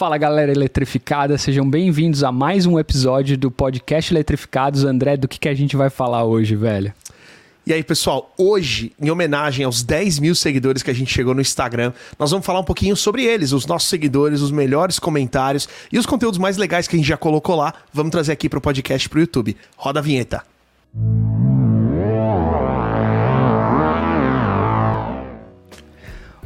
Fala galera eletrificada, sejam bem-vindos a mais um episódio do podcast Eletrificados. André, do que, que a gente vai falar hoje, velho? E aí, pessoal, hoje, em homenagem aos 10 mil seguidores que a gente chegou no Instagram, nós vamos falar um pouquinho sobre eles, os nossos seguidores, os melhores comentários e os conteúdos mais legais que a gente já colocou lá. Vamos trazer aqui para o podcast para o YouTube. Roda a vinheta.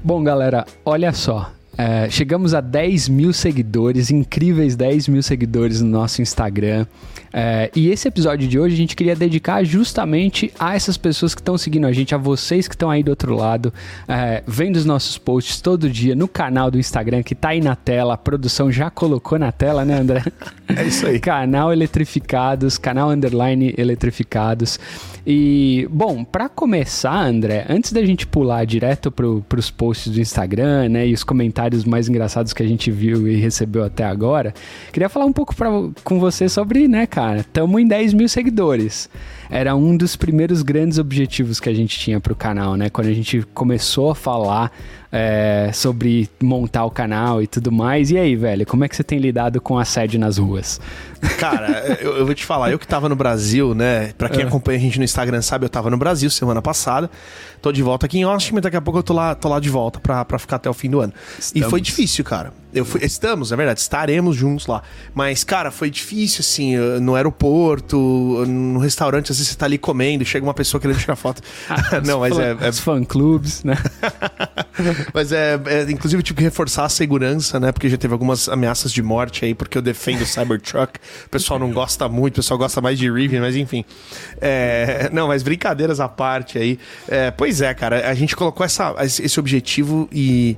Bom, galera, olha só. É, chegamos a 10 mil seguidores, incríveis 10 mil seguidores no nosso Instagram. É, e esse episódio de hoje a gente queria dedicar justamente a essas pessoas que estão seguindo a gente, a vocês que estão aí do outro lado, é, vendo os nossos posts todo dia no canal do Instagram que tá aí na tela. A produção já colocou na tela, né, André? É isso aí. canal Eletrificados, canal Underline Eletrificados. E, bom, para começar, André, antes da gente pular direto pro, pros posts do Instagram, né, e os comentários mais engraçados que a gente viu e recebeu até agora, queria falar um pouco pra, com você sobre, né, cara, estamos em 10 mil seguidores. Era um dos primeiros grandes objetivos que a gente tinha pro canal, né, quando a gente começou a falar é, sobre montar o canal e tudo mais. E aí, velho, como é que você tem lidado com assédio nas ruas? Cara, eu, eu, vou te falar, eu que tava no Brasil, né? Pra quem é. acompanha a gente no Instagram sabe, eu tava no Brasil semana passada. Tô de volta aqui em Austin, mas daqui a pouco eu tô lá, tô lá de volta pra, pra ficar até o fim do ano. Estamos. E foi difícil, cara. Eu fui, estamos, é verdade, estaremos juntos lá. Mas, cara, foi difícil, assim, no aeroporto, no restaurante, às vezes você tá ali comendo, chega uma pessoa querendo tirar foto. Não, mas é. é... Os fã-clubes, né? mas é, é, inclusive, tive que reforçar a segurança, né? Porque já teve algumas ameaças de morte aí, porque eu defendo o Cybertruck. O pessoal não gosta muito, o pessoal gosta mais de Rivian, mas enfim. É, não, mas brincadeiras à parte aí. É, pois é, cara, a gente colocou essa, esse objetivo e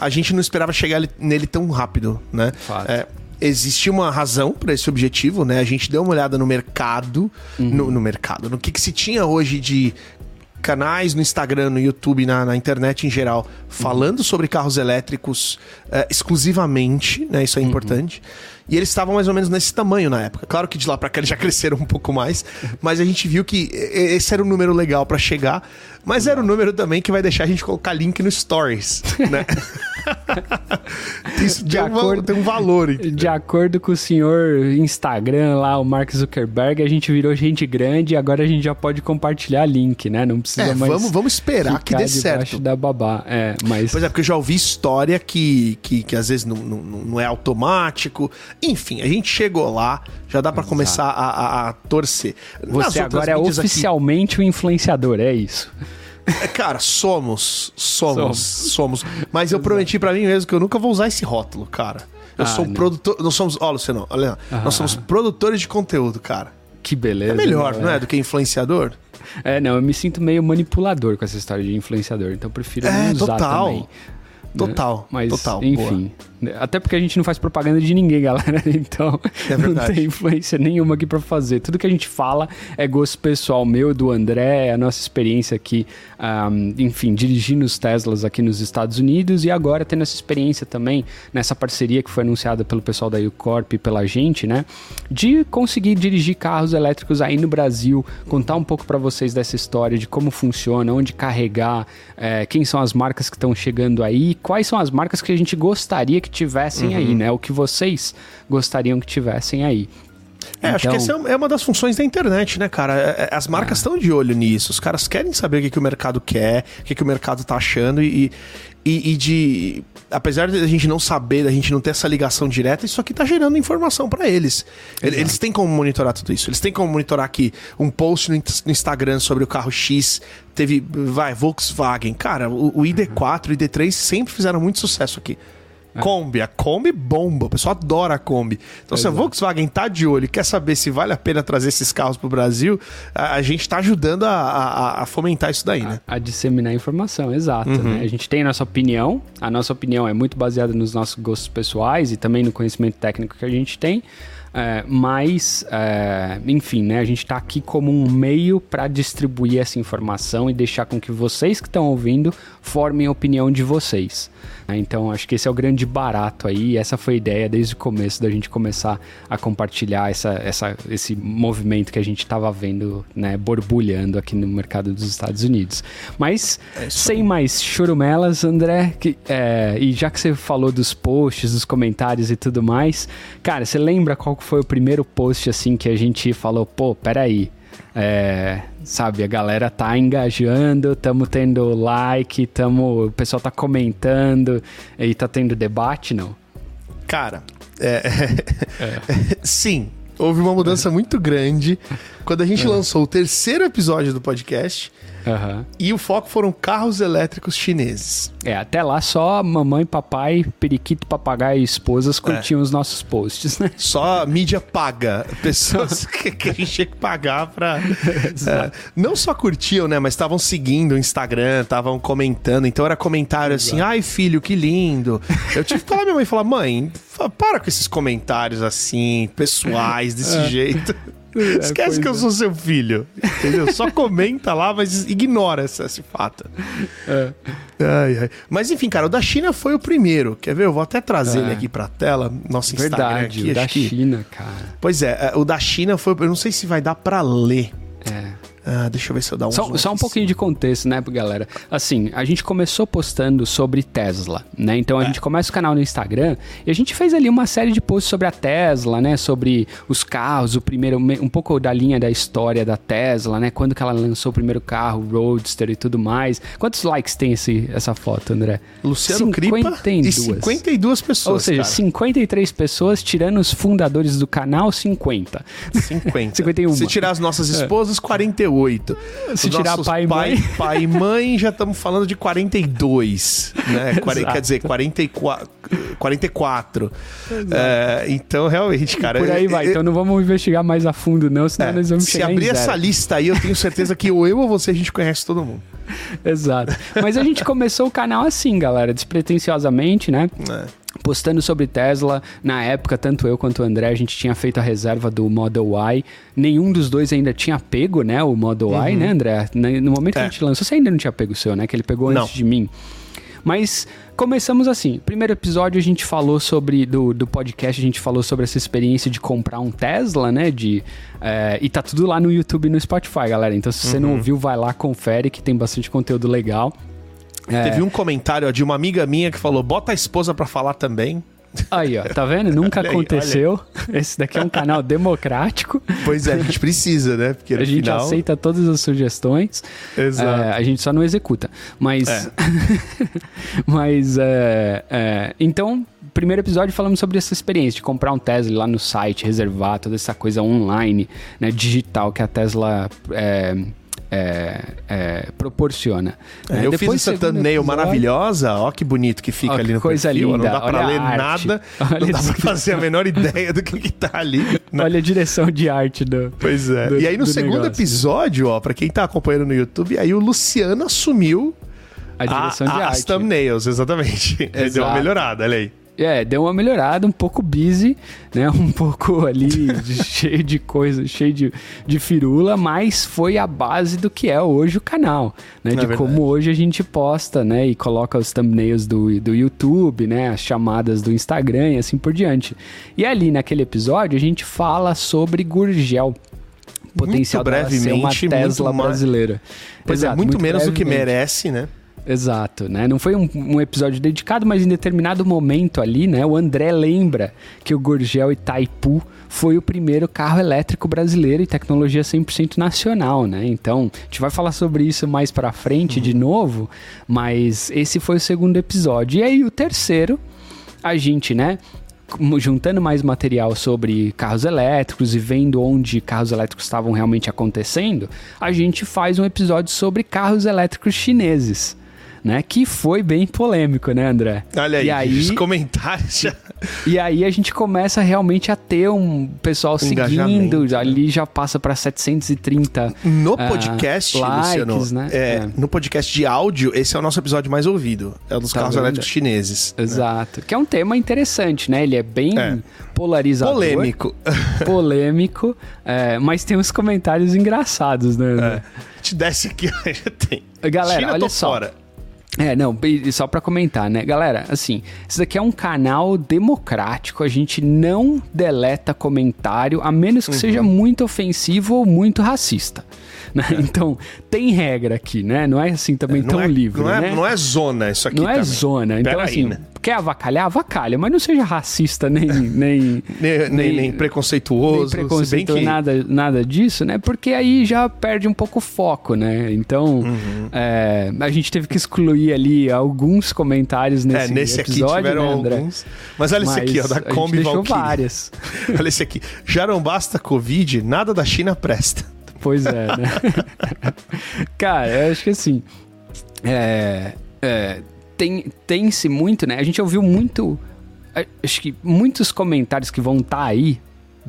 a gente não esperava chegar nele tão rápido, né? É, existia uma razão para esse objetivo, né? A gente deu uma olhada no mercado, uhum. no, no, mercado, no que, que se tinha hoje de canais no Instagram, no YouTube, na, na internet em geral, falando uhum. sobre carros elétricos uh, exclusivamente, né? Isso é uhum. importante. E eles estavam mais ou menos nesse tamanho na época. Claro que de lá para cá eles já cresceram um pouco mais, mas a gente viu que esse era um número legal para chegar, mas era um número também que vai deixar a gente colocar link no Stories, né? Isso de tem, acordo, um, tem um valor. De acordo com o senhor Instagram lá, o Mark Zuckerberg, a gente virou gente grande e agora a gente já pode compartilhar link, né? Não precisa é, mais. Vamos, vamos esperar que dê certo. da babá. É, mas... Pois é, porque eu já ouvi história que, que, que às vezes não, não, não é automático. Enfim, a gente chegou lá, já dá para começar a, a, a, torcer. Você agora é oficialmente aqui... o influenciador, é isso. Cara, somos, somos, somos. Mas eu prometi para mim mesmo que eu nunca vou usar esse rótulo, cara. Eu ah, sou um produtor. Nós somos. Ó, Luciano, olha. Ah, nós somos produtores de conteúdo, cara. Que beleza. É melhor, não é? não é? Do que influenciador? É, não, eu me sinto meio manipulador com essa história de influenciador, então eu prefiro é, não usar total. também. Total, né? Mas, total. Enfim. Boa. Até porque a gente não faz propaganda de ninguém, galera. Então, é não tem influência nenhuma aqui para fazer. Tudo que a gente fala é gosto pessoal meu, do André, a nossa experiência aqui, um, enfim, dirigindo os Teslas aqui nos Estados Unidos e agora tendo essa experiência também nessa parceria que foi anunciada pelo pessoal da Ucorp e pela gente, né? De conseguir dirigir carros elétricos aí no Brasil, contar um pouco para vocês dessa história, de como funciona, onde carregar, é, quem são as marcas que estão chegando aí, quais são as marcas que a gente gostaria que que tivessem uhum. aí, né? O que vocês gostariam que tivessem aí. É, então... acho que essa é, é uma das funções da internet, né, cara? É, é, as marcas estão de olho nisso. Os caras querem saber o que, que o mercado quer, o que, que o mercado tá achando e, e, e de. Apesar de a gente não saber, da gente não ter essa ligação direta, isso aqui tá gerando informação para eles. Exato. Eles têm como monitorar tudo isso. Eles têm como monitorar que um post no Instagram sobre o carro X teve. Vai, Volkswagen. Cara, o, o ID4 e o ID3 sempre fizeram muito sucesso aqui. É. Kombi, a Kombi bomba, o pessoal adora a Kombi. Então, se a Volkswagen tá de olho e quer saber se vale a pena trazer esses carros pro Brasil, a, a gente tá ajudando a, a, a, fomentar isso daí, né? A, disseminar informação, exato. Uhum. Né? A gente tem a nossa opinião, a nossa opinião é muito baseada nos nossos gostos pessoais e também no conhecimento técnico que a gente tem. É, mas, é, enfim, né, a gente está aqui como um meio para distribuir essa informação e deixar com que vocês que estão ouvindo formem a opinião de vocês. Né? Então, acho que esse é o grande barato aí. Essa foi a ideia desde o começo da gente começar a compartilhar essa, essa, esse movimento que a gente estava vendo, né, borbulhando aqui no mercado dos Estados Unidos. Mas, é sem mais churumelas, André, que, é, e já que você falou dos posts, dos comentários e tudo mais, cara, você lembra qual foi o primeiro post assim que a gente falou, pô, peraí, é, sabe, a galera tá engajando, tamo tendo like, tamo, o pessoal tá comentando e tá tendo debate, não? Cara, é, é. sim, houve uma mudança muito grande quando a gente é. lançou o terceiro episódio do podcast Uhum. E o foco foram carros elétricos chineses. É, até lá só mamãe, papai, periquito, papagaio e esposas curtiam é. os nossos posts, né? Só mídia paga. Pessoas que, que, a gente tinha que pagar pra. é, não só curtiam, né? Mas estavam seguindo o Instagram, estavam comentando. Então era comentário assim: Exato. ai, filho, que lindo. Eu tive que falar minha mãe falar: mãe, para com esses comentários assim, pessoais, desse é. jeito. É, Esquece que eu é. sou seu filho. Entendeu? Só comenta lá, mas ignora esse, esse fato. É. Ai, ai. Mas enfim, cara, o da China foi o primeiro. Quer ver? Eu vou até trazer é. ele aqui pra tela. Nosso Instagram Verdade, aqui. O da que... China, cara. Pois é, o da China foi. Eu não sei se vai dar pra ler. É. Ah, deixa eu ver se eu dar um Só, só um pouquinho de contexto, né, galera? Assim, a gente começou postando sobre Tesla, né? Então a é. gente começa o canal no Instagram e a gente fez ali uma série de posts sobre a Tesla, né? Sobre os carros, o primeiro, um pouco da linha da história da Tesla, né? Quando que ela lançou o primeiro carro, Roadster e tudo mais. Quantos likes tem esse, essa foto, André? Luciano 52. Cripa e 52 pessoas, Ou seja, cara. 53 pessoas, tirando os fundadores do canal, 50. 50. 51. Se tirar as nossas é. esposas, 48. 48. Se tirar pai e mãe. Pai e mãe, já estamos falando de 42. Né? Quer dizer, 44. 44. É, então, realmente, cara. Por aí vai. então não vamos investigar mais a fundo, não, senão é, nós vamos chegar Se abrir essa lista aí, eu tenho certeza que ou eu ou você a gente conhece todo mundo. Exato. Mas a gente começou o canal assim, galera, despretensiosamente, né? É postando sobre Tesla. Na época, tanto eu quanto o André, a gente tinha feito a reserva do Model Y. Nenhum dos dois ainda tinha pego, né? O Model uhum. Y, né, André? No momento é. que a gente lançou, você ainda não tinha pego o seu, né? Que ele pegou antes de mim. Mas começamos assim. Primeiro episódio a gente falou sobre do, do podcast, a gente falou sobre essa experiência de comprar um Tesla, né? De, é, e tá tudo lá no YouTube e no Spotify, galera. Então se você uhum. não ouviu, vai lá, confere que tem bastante conteúdo legal. É. Teve um comentário de uma amiga minha que falou: bota a esposa para falar também. Aí, ó, tá vendo? Nunca aí, aconteceu. Esse daqui é um canal democrático. Pois é, a gente precisa, né? Porque a gente final... aceita todas as sugestões. Exato. É, a gente só não executa. Mas. É. mas. É, é, então, primeiro episódio falamos sobre essa experiência de comprar um Tesla lá no site, reservar toda essa coisa online, né, digital que a Tesla é, é, é, proporciona. É, eu fiz essa thumbnail maravilhosa, ó que bonito que fica ó, ali no coisa perfil. Linda. Não dá pra ler nada, Olha não dá pra fazer a menor ideia do que, que tá ali. Né? Olha a direção de arte do Pois é. Do, e aí no segundo negócio. episódio, ó, pra quem tá acompanhando no YouTube, aí o Luciano assumiu a direção a, de a, arte. As thumbnails, exatamente. Ele deu uma melhorada, olha aí. É, deu uma melhorada, um pouco busy, né? Um pouco ali cheio de coisa, cheio de, de firula, mas foi a base do que é hoje o canal, né? de como hoje a gente posta, né? E coloca os thumbnails do, do YouTube, né? As chamadas do Instagram e assim por diante. E ali naquele episódio a gente fala sobre Gurgel potencial muito brevemente, ser uma Tesla brasileira. Pois é, Exato, é, muito, muito menos do que merece, né? Exato, né? Não foi um, um, episódio dedicado, mas em determinado momento ali, né? O André lembra que o Gurgel Itaipu foi o primeiro carro elétrico brasileiro e tecnologia 100% nacional, né? Então, a gente vai falar sobre isso mais para frente uhum. de novo, mas esse foi o segundo episódio. E aí o terceiro, a gente, né? juntando mais material sobre carros elétricos e vendo onde carros elétricos estavam realmente acontecendo, a gente faz um episódio sobre carros elétricos chineses né? Que foi bem polêmico, né, André? Olha aí, e aí os comentários já... E aí a gente começa realmente a ter um pessoal seguindo, né? ali já passa para 730 No ah, podcast, uh, likes, Luciano, né? É, é. no podcast de áudio, esse é o nosso episódio mais ouvido. É o dos tá carros vendo? elétricos chineses. Né? Exato. Né? Que é um tema interessante, né? Ele é bem é. polarizador. Polêmico. polêmico, é, mas tem uns comentários engraçados, né? É. Te desce aqui, já tem. Galera, China, olha só. Fora. É, não, só para comentar, né? Galera, assim, isso daqui é um canal democrático, a gente não deleta comentário, a menos que uhum. seja muito ofensivo ou muito racista. Né? É. Então, tem regra aqui, né? Não é assim também é, tão é, livre, não é, né? Não é zona isso aqui Não é também. é zona. Então, Pera assim, aí, né? Quer avacalhar, avacalha, mas não seja racista nem... nem, nem, nem, nem preconceituoso. Nem preconceituoso, que... nada, nada disso, né? Porque aí já perde um pouco o foco, né? Então, uhum. é, a gente teve que excluir ali alguns comentários nesse, é, nesse episódio, aqui tiveram né, alguns. Mas olha esse aqui, ó, da Kombi Valkyrie. várias. olha esse aqui. Já não basta Covid, nada da China presta. Pois é, né? Cara, eu acho que assim. É, é, tem, tem-se muito, né? A gente ouviu muito. Acho que muitos comentários que vão estar tá aí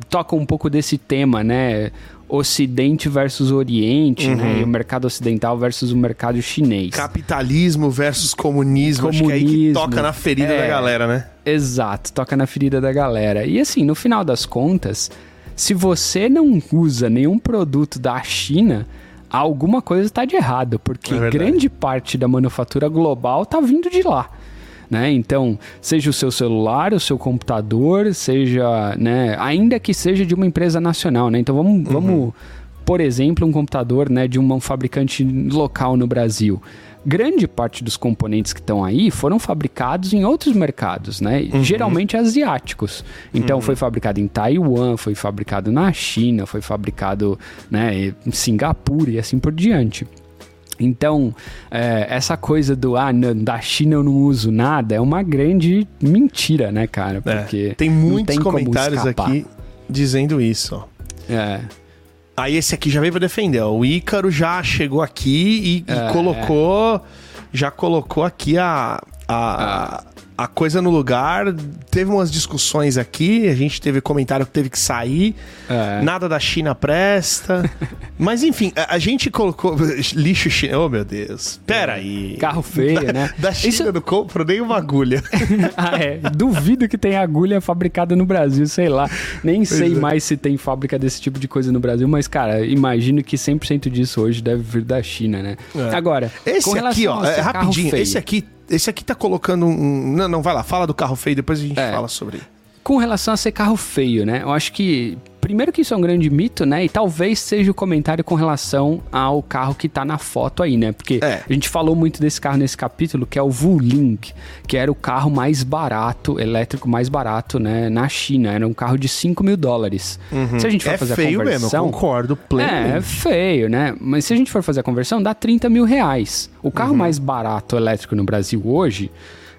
tocam um pouco desse tema, né? Ocidente versus Oriente, né? uhum. né? E o mercado ocidental versus o mercado chinês. Capitalismo versus comunismo, comunismo acho que é aí que toca na ferida é, da galera, né? Exato, toca na ferida da galera. E assim, no final das contas, se você não usa nenhum produto da China, alguma coisa está de errado, porque é grande parte da manufatura global está vindo de lá. Né? Então, seja o seu celular, o seu computador, seja, né, ainda que seja de uma empresa nacional, né? Então vamos, uhum. vamos, por exemplo, um computador, né, de um fabricante local no Brasil grande parte dos componentes que estão aí foram fabricados em outros mercados, né? Uhum. Geralmente asiáticos. Então uhum. foi fabricado em Taiwan, foi fabricado na China, foi fabricado né, em Singapura e assim por diante. Então, é, essa coisa do ah, não, da China eu não uso nada é uma grande mentira, né, cara? É, Porque é, tem muitos tem comentários aqui dizendo isso. Ó. É. Aí esse aqui já veio pra defender. Ó. O Ícaro já chegou aqui e, é, e colocou. Já colocou aqui a, a, a coisa no lugar. Teve umas discussões aqui, a gente teve comentário que teve que sair. É. Nada da China presta. Mas enfim, a, a, gente colocou lixo chinês. Oh, meu Deus. Pera aí. Carro feio, da, né? Da China Isso... eu não compro nem uma agulha. ah, é. Duvido que tenha agulha fabricada no Brasil, sei lá. Nem pois sei é. mais se tem fábrica desse tipo de coisa no Brasil, mas, cara, imagino que 100% disso hoje deve vir da China, né? É. Agora, esse aqui, ó, é, rapidinho, esse aqui esse aqui tá colocando um. Não, não, vai lá, fala do carro feio, depois a gente é. fala sobre. Com relação a ser carro feio, né? Eu acho que primeiro que isso é um grande mito, né? E talvez seja o comentário com relação ao carro que tá na foto aí, né? Porque é. a gente falou muito desse carro nesse capítulo, que é o Wuling, que era o carro mais barato, elétrico mais barato, né? Na China. Era um carro de 5 mil dólares. Uhum. Se a gente for é fazer feio a conversão... Mesmo, eu concordo plenamente. É, é feio, né? Mas se a gente for fazer a conversão, dá 30 mil reais. O carro uhum. mais barato elétrico no Brasil hoje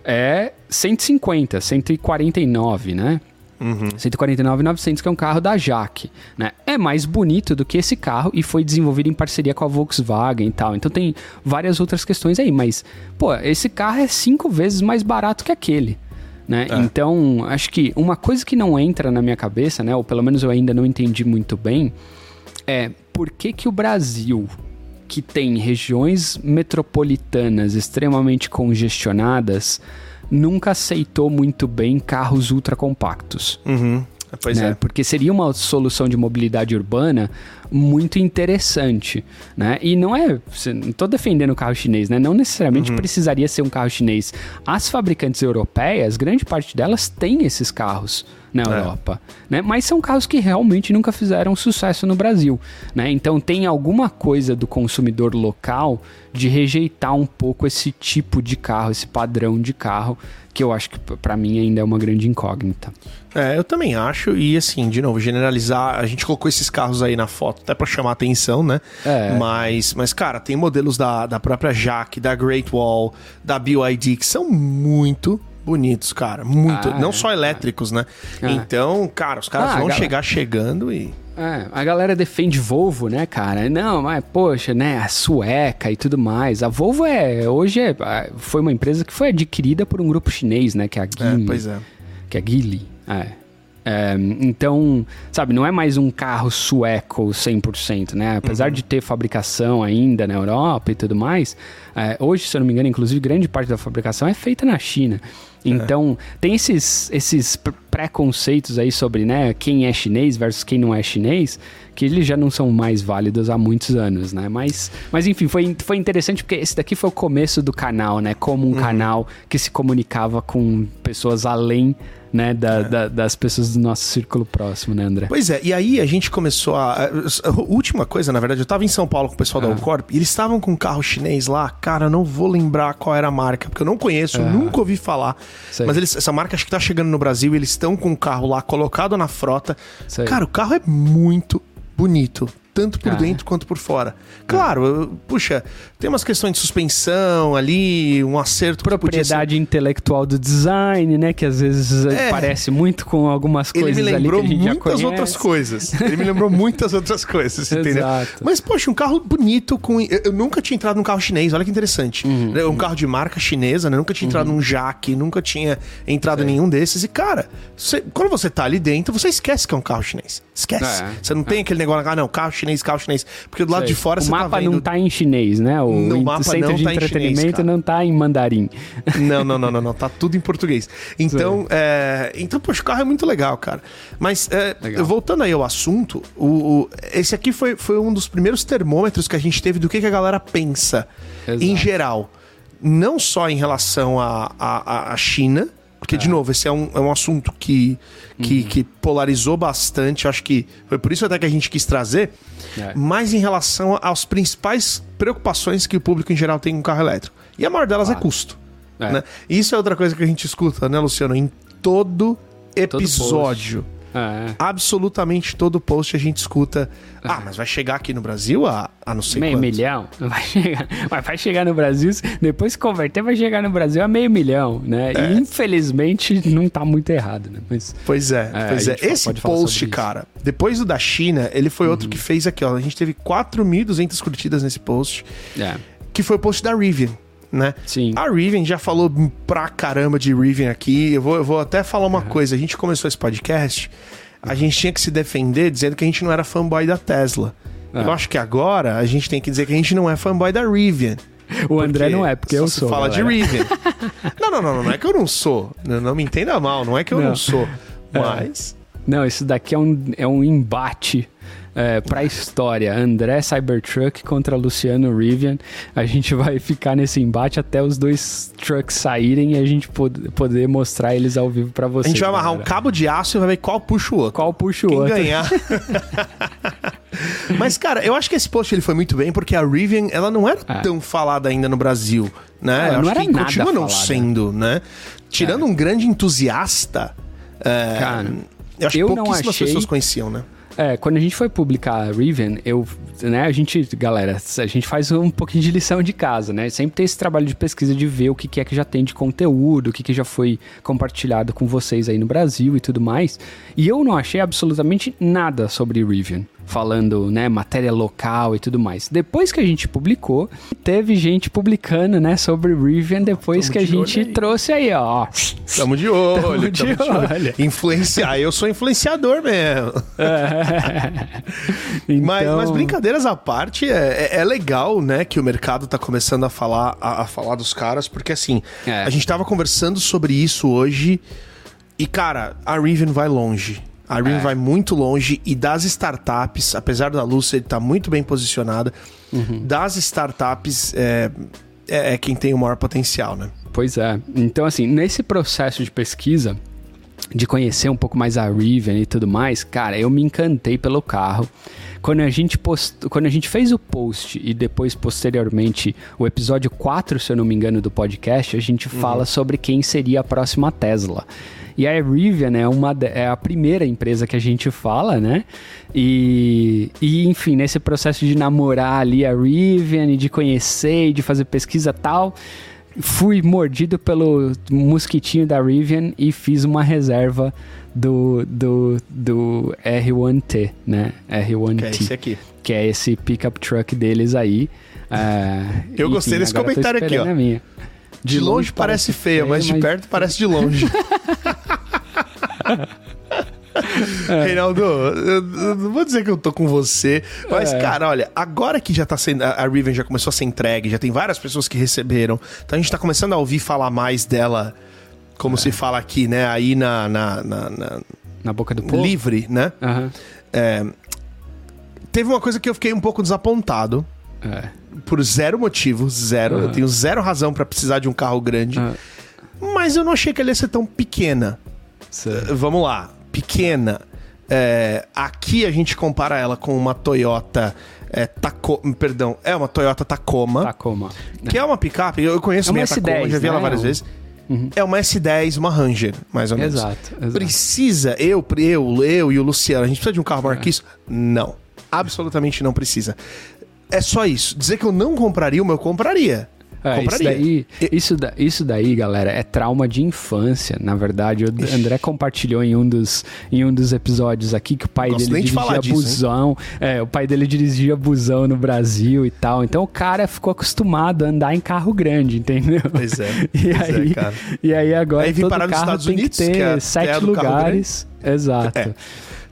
é 150, 149, né? Uhum. 149.900, que é um carro da Jaque, né? É mais bonito do que esse carro e foi desenvolvido em parceria com a Volkswagen e tal. Então tem várias outras questões aí, mas, pô, esse carro é cinco vezes mais barato que aquele. Né? É. Então, acho que uma coisa que não entra na minha cabeça, né, ou pelo menos eu ainda não entendi muito bem, é por que, que o Brasil, que tem regiões metropolitanas extremamente congestionadas, nunca aceitou muito bem carros ultra compactos. Uhum. Pois né? é. Porque seria uma solução de mobilidade urbana muito interessante, né? E não é, não estou defendendo o carro chinês, né? Não necessariamente uhum. precisaria ser um carro chinês. As fabricantes europeias, grande parte delas tem esses carros na é. Europa, né? Mas são carros que realmente nunca fizeram sucesso no Brasil, né? Então tem alguma coisa do consumidor local de rejeitar um pouco esse tipo de carro, esse padrão de carro, que eu acho que para mim ainda é uma grande incógnita. É, eu também acho. E assim, de novo, generalizar. A gente colocou esses carros aí na foto até para chamar atenção, né? É. Mas, mas, cara, tem modelos da, da própria Jack, da Great Wall, da BYD, que são muito bonitos, cara. Muito. Ah, não é, só elétricos, né? É. Então, cara, os caras ah, vão chegar chegando e. É, a galera defende Volvo, né, cara? Não, mas, poxa, né, a sueca e tudo mais. A Volvo é, hoje é, foi uma empresa que foi adquirida por um grupo chinês, né, que é a Geely. É, pois é. Que é a Geely, é. É, então, sabe, não é mais um carro sueco 100%, né? Apesar uhum. de ter fabricação ainda na Europa e tudo mais, é, hoje, se eu não me engano, inclusive grande parte da fabricação é feita na China. É. Então, é. tem esses, esses preconceitos aí sobre né, quem é chinês versus quem não é chinês, que eles já não são mais válidos há muitos anos, né? Mas, mas enfim, foi, foi interessante porque esse daqui foi o começo do canal, né? Como um uhum. canal que se comunicava com pessoas além né, da, é. da, das pessoas do nosso círculo próximo, né, André? Pois é, e aí a gente começou a. A última coisa, na verdade, eu tava em São Paulo com o pessoal ah. da Alcorp e eles estavam com um carro chinês lá, cara, não vou lembrar qual era a marca, porque eu não conheço, ah. nunca ouvi falar. Sei. Mas eles, essa marca acho que tá chegando no Brasil e eles estão com o carro lá colocado na frota. Sei. Cara, o carro é muito bonito tanto por dentro quanto por fora. Claro, puxa, tem umas questões de suspensão ali, um acerto. Propriedade intelectual do design, né? Que às vezes é. parece muito com algumas coisas Ele me lembrou ali muitas outras coisas. Ele me lembrou muitas outras coisas, entendeu? Exato. Mas, poxa, um carro bonito com... Eu nunca tinha entrado num carro chinês, olha que interessante. Uhum, um uhum. carro de marca chinesa, né? Nunca tinha entrado uhum. num Jaque, nunca tinha entrado em nenhum desses. E, cara, você, quando você tá ali dentro, você esquece que é um carro chinês. Esquece. É, você não é. tem aquele negócio, ah, não, carro chinês, carro chinês. Porque do lado de fora o você tá vendo... O mapa não tá em chinês, né? O no mapa centro não de tá entretenimento chinês, não tá em mandarim. Não, não, não, não, não. Tá tudo em português. Então, é... então poxa, o carro é muito legal, cara. Mas, é... legal. voltando aí ao assunto, o, o... esse aqui foi, foi um dos primeiros termômetros que a gente teve do que, que a galera pensa Exato. em geral. Não só em relação à China, porque, é. de novo, esse é um, é um assunto que, que, uhum. que polarizou bastante. Acho que foi por isso até que a gente quis trazer. É. Mas em relação às principais preocupações que o público em geral tem com carro elétrico. E a maior delas é custo. É. Né? Isso é outra coisa que a gente escuta, né, Luciano? Em todo episódio. Todo é. Absolutamente todo post a gente escuta. Ah, mas vai chegar aqui no Brasil a, a não sei Meio quantos. milhão? Vai chegar, vai chegar no Brasil, depois que converter, vai chegar no Brasil a meio milhão, né? É. E infelizmente não tá muito errado, né? Mas, pois é, é pois é. Esse post, cara, depois do da China, ele foi uhum. outro que fez aqui, ó. A gente teve 4.200 curtidas nesse post. É. Que foi o post da Rivian né? Sim. A Riven já falou pra caramba de Riven aqui. Eu vou, eu vou até falar uma uhum. coisa. A gente começou esse podcast, a gente tinha que se defender dizendo que a gente não era fanboy da Tesla. Eu ah. acho que agora a gente tem que dizer que a gente não é fanboy da Rivian. O André não é, porque eu sou. fala galera. de Rivian. não, não, não, não, é que eu não sou. Não, não me entenda mal, não é que eu não, não sou. É. Mas. É. Não, isso daqui é um, é um embate é, para a história. André Cybertruck contra Luciano Rivian. A gente vai ficar nesse embate até os dois trucks saírem e a gente pod poder mostrar eles ao vivo para vocês. A gente vai amarrar galera. um cabo de aço e vai ver qual puxa o outro. Qual puxa o Quem outro. ganhar. Mas, cara, eu acho que esse post ele foi muito bem porque a Rivian, ela não era é. tão falada ainda no Brasil, né? Ela não era que nada continua não sendo, né? Tirando é. um grande entusiasta, é, cara, eu acho que pouquíssimas achei... pessoas conheciam, né? É, quando a gente foi publicar Riven, eu, né, a gente, galera, a gente faz um pouquinho de lição de casa, né? Sempre tem esse trabalho de pesquisa de ver o que, que é que já tem de conteúdo, o que, que já foi compartilhado com vocês aí no Brasil e tudo mais. E eu não achei absolutamente nada sobre Riven falando, né, matéria local e tudo mais. Depois que a gente publicou, teve gente publicando, né, sobre Rivian depois tamo que a gente aí. trouxe aí, ó. Tamo de olho, tamo de, tamo olho. de olho. Influenciar, eu sou influenciador mesmo. É. então... mas, mas, brincadeiras à parte, é, é, é, legal, né, que o mercado tá começando a falar, a, a falar dos caras, porque assim, é. a gente tava conversando sobre isso hoje e, cara, a Rivian vai longe. A RIM é. vai muito longe e das startups, apesar da Lucid estar tá muito bem posicionada, uhum. das startups é, é, é, quem tem o maior potencial, né? Pois é. Então, assim, nesse processo de pesquisa, de conhecer um pouco mais a Rivian e tudo mais, cara, eu me encantei pelo carro. Quando a gente post... quando a gente fez o post e depois posteriormente o episódio 4, se eu não me engano, do podcast, a gente uhum. fala sobre quem seria a próxima Tesla. E a Rivian é, uma, é a primeira empresa que a gente fala, né? E, e, enfim, nesse processo de namorar ali a Rivian e de conhecer e de fazer pesquisa tal, fui mordido pelo mosquitinho da Rivian e fiz uma reserva do, do, do R1T, né? R1T. Que é esse aqui. Que é esse pickup truck deles aí. Uh, eu gostei desse comentário aqui, ó. De, de longe, longe, parece feia, mas de perto parece de longe. É. Reinaldo, eu, não vou dizer que eu tô com você, mas, é. cara, olha, agora que já tá sendo. A Riven já começou a ser entregue, já tem várias pessoas que receberam, então a gente tá começando a ouvir falar mais dela, como é. se fala aqui, né? Aí na. Na, na, na, na boca do povo. Livre, né? Uhum. Teve uma coisa que eu fiquei um pouco desapontado. É. Por zero motivo, zero. Uhum. Eu tenho zero razão para precisar de um carro grande. Uhum. Mas eu não achei que ela ia ser tão pequena. Uh, vamos lá pequena. É, aqui a gente compara ela com uma Toyota é, Taco, perdão, é uma Toyota Tacoma. Tacoma. Que é uma picape, eu conheço é minha S10, Tacoma, já vi né? ela várias vezes. Uhum. É uma S10, uma Ranger, mais ou menos. Exato, exato. Precisa, eu, eu, eu e o Luciano, a gente precisa de um carro maior é. que isso? Não. Absolutamente não precisa. É só isso. Dizer que eu não compraria uma, eu compraria. É, isso, daí, isso, da, isso daí, galera, é trauma de infância, na verdade. O André compartilhou em um dos, em um dos episódios aqui que o pai Gosto dele dirigia de busão. É, o pai dele dirigia busão no Brasil e tal. Então o cara ficou acostumado a andar em carro grande, entendeu? Pois é. e, pois é, aí, é, e aí agora aí todo carro tem Unidos, que ter que é, sete lugares. Exato. É.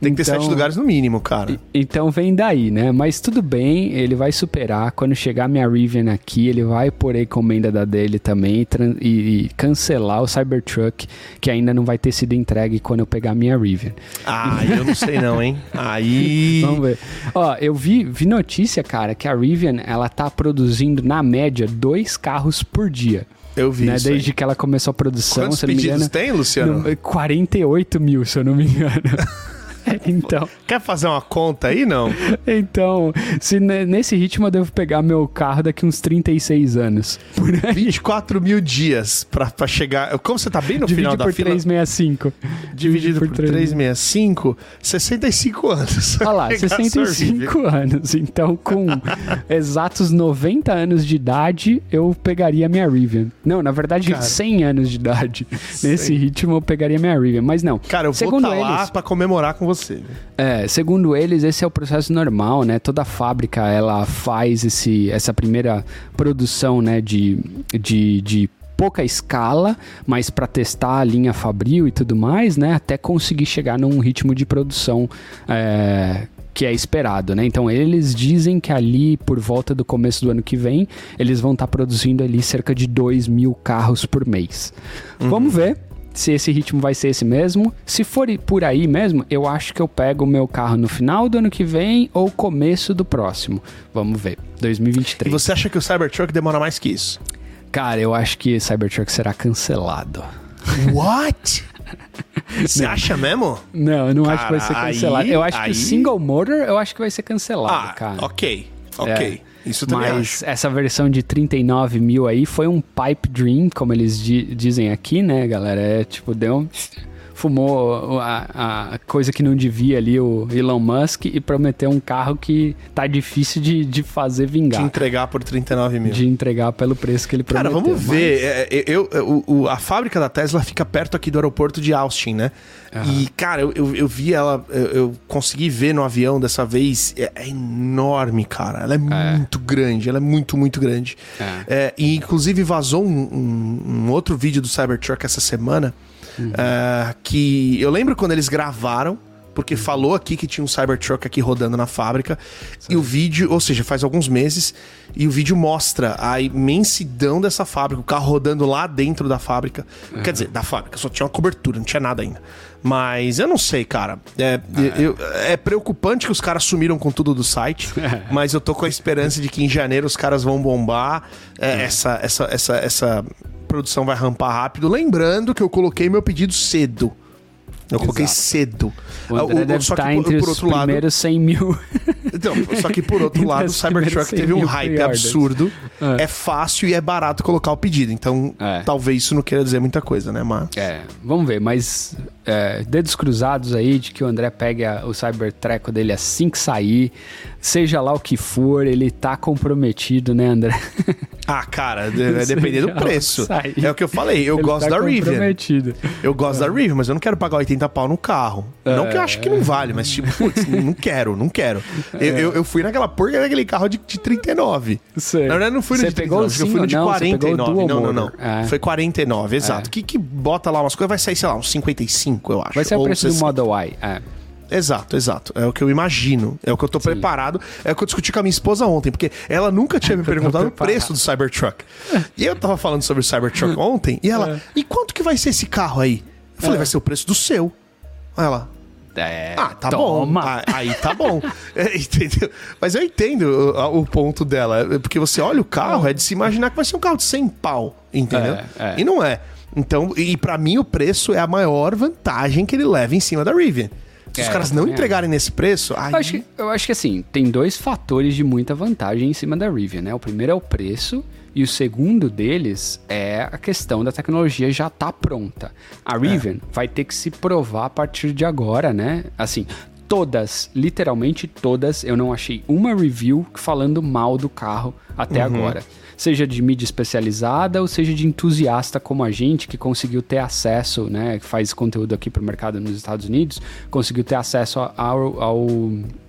Tem que então, ter sete então, lugares no mínimo, cara. Então vem daí, né? Mas tudo bem, ele vai superar. Quando chegar minha Rivian aqui, ele vai pôr a encomenda da dele também e, e, cancelar o Cybertruck, que ainda não vai ter sido entregue quando eu pegar minha Rivian. Ah, eu não sei não, hein? Aí... Vamos ver. Ó, eu vi, vi notícia, cara, que a Rivian, ela tá produzindo, na média, dois carros por dia. Eu vi né? isso Desde aí. que ela começou a produção. Quantos pedidos engano, tem, Luciano? 48 mil, se eu não me engano. então. Quer fazer uma conta aí, não? então, se nesse ritmo eu devo pegar meu carro daqui uns 36 anos. Por aí. 24 mil dias pra, pra chegar. Como você tá bem no Divide final da fila? 365. Dividido por, por 365, 65 anos. Olha lá, 65 anos. Então, com exatos 90 anos de idade, eu pegaria minha Rivian. Não, na verdade, Cara, 100 anos de idade. Nesse ritmo, eu pegaria minha Rivian. Mas não. Cara, eu vou estar tá lá pra comemorar com você. É, segundo eles, esse é o processo normal, né? Toda fábrica, ela faz esse, essa primeira produção, né, de, de, de pouca escala, mas para testar a linha Fabril e tudo mais, né? Até conseguir chegar num ritmo de produção é, que é esperado, né? Então eles dizem que ali por volta do começo do ano que vem eles vão estar tá produzindo ali cerca de 2 mil carros por mês. Uhum. Vamos ver se esse ritmo vai ser esse mesmo. Se for por aí mesmo, eu acho que eu pego o meu carro no final do ano que vem ou começo do próximo. Vamos ver. 2023. E você acha que o Cybertruck demora mais que isso? Cara, eu acho que Cybertruck será cancelado. What? Você acha mesmo? Não, eu não cara, acho que vai ser cancelado. Aí, eu acho aí... que o single motor, eu acho que vai ser cancelado, ah, cara. Ok, ok. É. Isso também Mas acho. essa versão de 39 mil aí foi um pipe dream, como eles di dizem aqui, né, galera? É tipo, deu um fumou a, a, coisa que não devia ali, o Elon Musk, e prometeu um carro que tá difícil de, de fazer vingar. De entregar por 39 mil. De entregar pelo preço que ele prometeu. Cara, vamos ver. É, é, eu, eu, o, a fábrica da Tesla fica perto aqui do aeroporto de Austin, né? Uhum. E, cara, eu, eu, eu vi ela, eu, eu, consegui ver no avião dessa vez. É, é enorme, cara. Ela é, é, muito grande, ela é muito, muito grande. É. é e, inclusive, vazou um, um, um outro vídeo do Cybertruck essa semana Uhum. Uh, que eu lembro quando eles gravaram, porque falou aqui que tinha um Cybertruck aqui rodando na fábrica. Sim. E o vídeo, ou seja, faz alguns meses, e o vídeo mostra a imensidão dessa fábrica, o carro rodando lá dentro da fábrica. Uhum. Quer dizer, da fábrica, só tinha uma cobertura, não tinha nada ainda. Mas eu não sei, cara. É, é. Eu, é preocupante que os caras sumiram com tudo do site, mas eu tô com a esperança de que em janeiro os caras vão bombar é, essa, essa, essa, essa produção vai rampar rápido. Lembrando que eu coloquei meu pedido cedo. Eu Exato. coloquei cedo. O André o, deve só estar que, entre por, por outro os lado, primeiros 100 mil. Então, só que por outro lado, o Cybertruck teve um hype absurdo. É. é. fácil e é barato colocar o pedido. Então, é. talvez isso não queira dizer muita coisa, né, Mas... É, vamos ver. Mas é, dedos cruzados aí de que o André pegue a, o Cybertreco dele assim que sair, seja lá o que for, ele tá comprometido, né, André? Ah, cara, vai depender do preço. É o que eu falei, eu ele gosto tá da Rivian. Eu gosto é. da Rivian, mas eu não quero pagar 80 pau no carro. É. Não que eu acho que não vale, mas tipo, putz, não quero, não quero. É. Eu, eu, eu, fui naquela porca daquele carro de, de 39. Sei. Na verdade, não fui no Você de 39, eu fui no de não, 49. Não, não, não. É. Foi 49, exato. O que, que bota lá umas coisas? Vai sair, sei lá, uns 55, eu acho. Vai ser o preço 60. do Model Y. É. Exato, exato. É o que eu imagino. É o que eu tô Sim. preparado. É o que eu discuti com a minha esposa ontem, porque ela nunca tinha me perguntado o preço do Cybertruck. E eu tava falando sobre o Cybertruck ontem, e ela, é. e quanto que vai ser esse carro aí? Eu falei, é. vai ser o preço do seu. Aí ela, é, ah, tá toma. bom. Ah, aí tá bom. É, entendeu? Mas eu entendo o, o, ponto dela. Porque você olha o carro, é de se imaginar que vai ser um carro de 100 pau. Entendeu? É, é. E não é. Então, e para mim o preço é a maior vantagem que ele leva em cima da Rivian. Se é, os caras não entregarem é. nesse preço. Aí... Eu, acho que, eu acho que assim, tem dois fatores de muita vantagem em cima da Rivian, né? O primeiro é o preço. E o segundo deles é a questão da tecnologia já tá pronta. A é. Rivian é. vai ter que se provar a partir de agora, né? Assim, todas, literalmente todas, eu não achei uma review falando mal do carro até uhum. agora seja de mídia especializada ou seja de entusiasta como a gente, que conseguiu ter acesso, né, que faz conteúdo aqui para o mercado nos Estados Unidos, conseguiu ter acesso ao, ao,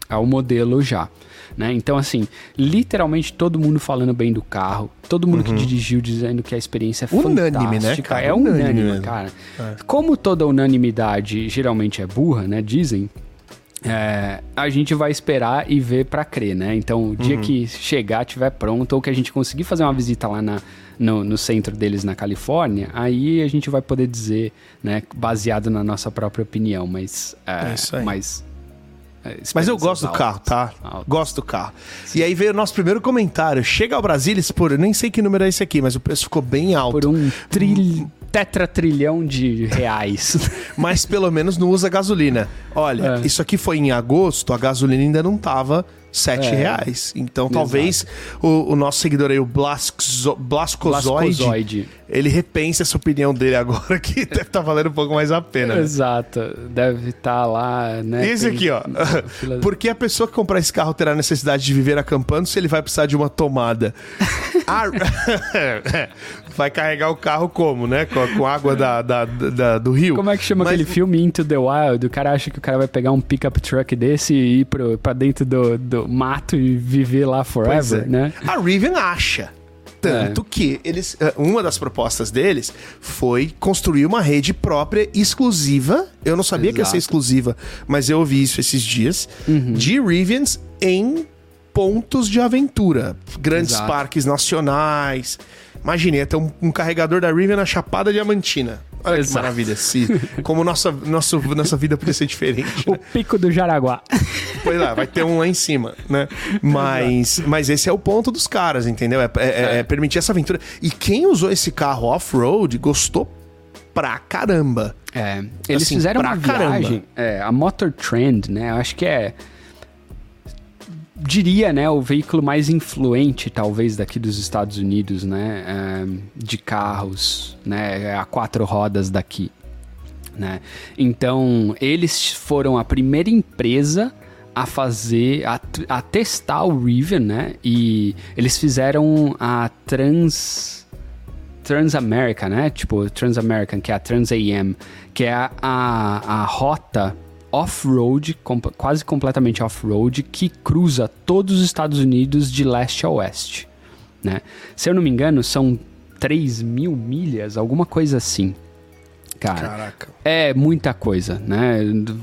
ao modelo já. Né? Então, assim, literalmente todo mundo falando bem do carro, todo mundo uhum. que dirigiu dizendo que a experiência é unânime, né, cara? É unânime, unânime cara. É. Como toda unanimidade geralmente é burra, né? Dizem, é, a gente vai esperar e ver para crer, né? Então, o dia uhum. que chegar, tiver pronto, ou que a gente conseguir fazer uma visita lá na, no, no, centro deles na Califórnia, aí a gente vai poder dizer, né, baseado na nossa própria opinião, mas. É, é isso aí. Mas, é, mas eu gosto altas, do carro, tá? Altas. Gosto do carro. Sim. E aí veio o nosso primeiro comentário. Chega ao Brasil, por, nem sei que número é esse aqui, mas o preço ficou bem alto. Por um trilhão tetratrilhão de reais. Mas pelo menos não usa gasolina. Olha, é. isso aqui foi em agosto, a gasolina ainda não tava 7 é. reais. Então Exato. talvez o, o, nosso seguidor aí, o Blascozoid, Blascozoid, ele repense essa opinião dele agora, que deve estar tá valendo um pouco mais a pena. Né? Exato. Deve estar tá lá, né? Esse aqui, ó. Por que a pessoa que comprar esse carro terá necessidade de viver acampando se ele vai precisar de uma tomada? a... vai carregar o carro como, né? Com, com água da, da, da, do rio. Como é que chama Mas... aquele filme Into the Wild? O cara acha que o cara vai pegar um pickup truck desse e ir pro, pra dentro do, do mato e viver lá forever, é. né? A Rivian acha. Tanto é. que eles, eh, uma das propostas deles foi construir uma rede própria exclusiva. Eu não sabia Exato. que ia ser exclusiva, mas eu ouvi isso esses dias. Uhum. De Rivians em pontos de aventura. Grandes Exato. parques nacionais. Imaginei, ter um, um carregador da Rivian na Chapada Diamantina. Olha Exato. que maravilha. Se, como nossa, nossa, nossa vida podia ser diferente. o né? pico do Jaraguá. Pois é, vai ter um lá em cima, né? Mas, mas esse é o ponto dos caras, entendeu? É, é, é. é permitir essa aventura. E quem usou esse carro off-road gostou pra caramba. É, eles assim, fizeram uma viagem, é, a Motor Trend, né? Eu acho que é diria, né, o veículo mais influente, talvez, daqui dos Estados Unidos, né, é, de carros, né, a quatro rodas daqui, né. Então, eles foram a primeira empresa a fazer, a, a testar o Rivian, né, e eles fizeram a Trans... Transamerica, né? Tipo, Transamerican, que é a Trans AM, que é a, a, a rota off-road, com, quase completamente off-road, que cruza todos os Estados Unidos de leste a oeste. Né? Se eu não me engano, são 3 mil milhas, alguma coisa assim. Cara, Caraca. é muita coisa, né?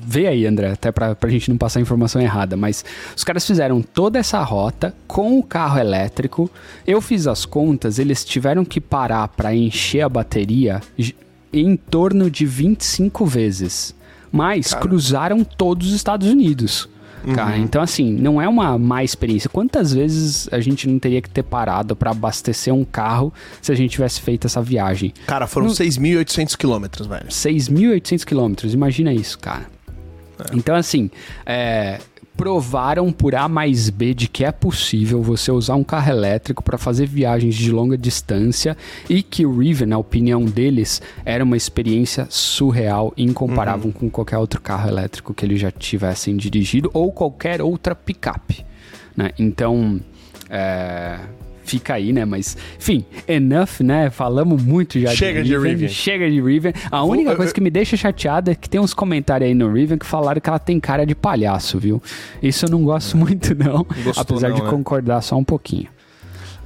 Vê aí, André, até pra, pra gente não passar informação errada, mas os caras fizeram toda essa rota com o carro elétrico. Eu fiz as contas, eles tiveram que parar para encher a bateria em torno de 25 vezes mas Cara. cruzaram todos os Estados Unidos. Cara, uhum. então assim, não é uma má experiência. Quantas vezes a gente não teria que ter parado para abastecer um carro se a gente tivesse feito essa viagem? Cara, foram no... 6.800 quilômetros, velho. 6.800 quilômetros, imagina isso, cara. É. Então assim, é, provaram por A mais B de que é possível você usar um carro elétrico para fazer viagens de longa distância e que o Riven, na opinião deles, era uma experiência surreal, incomparável uhum. com qualquer outro carro elétrico que eles já tivessem dirigido ou qualquer outra picape. Né? Então, é, fica aí, né? Mas, enfim, enough, né? Falamos muito já chega de Riven. De Riven. Chega de Riven. A Vou, única coisa eu, que me deixa chateada é que tem uns comentários aí no Riven que falaram que ela tem cara de palhaço, viu? Isso eu não gosto muito, não. Gostou apesar não, de né? concordar só um pouquinho.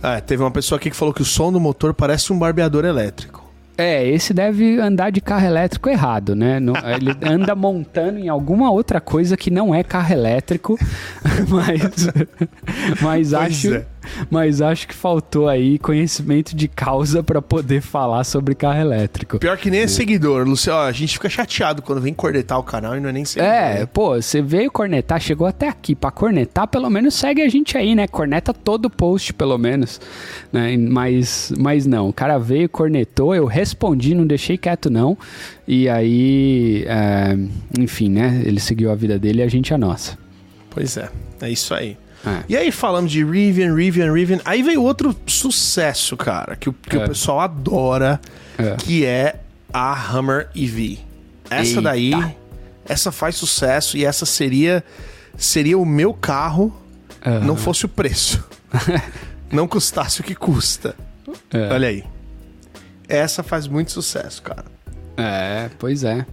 É, teve uma pessoa aqui que falou que o som do motor parece um barbeador elétrico. É, esse deve andar de carro elétrico errado, né? ele anda montando em alguma outra coisa que não é carro elétrico, mas, mas acho. É mas acho que faltou aí conhecimento de causa para poder falar sobre carro elétrico. Pior que nem é seguidor, Luciano. A gente fica chateado quando vem cornetar o canal e não é nem seguidor. É, né? pô, você veio cornetar, chegou até aqui para cornetar, pelo menos segue a gente aí, né? Corneta todo post, pelo menos. Né? Mas, mas não, o cara veio, cornetou, eu respondi, não deixei quieto não. E aí, é, enfim, né? Ele seguiu a vida dele e a gente a nossa. Pois é, é isso aí. É. E aí falamos de Rivian, Rivian, Rivian. Aí veio outro sucesso, cara, que, o, que é. o pessoal adora, é. que é a Hammer EV. Essa Eita. daí, essa faz sucesso e essa seria seria o meu carro, uhum. não fosse o preço. não custasse o que custa. É. Olha aí. Essa faz muito sucesso, cara. É, pois é.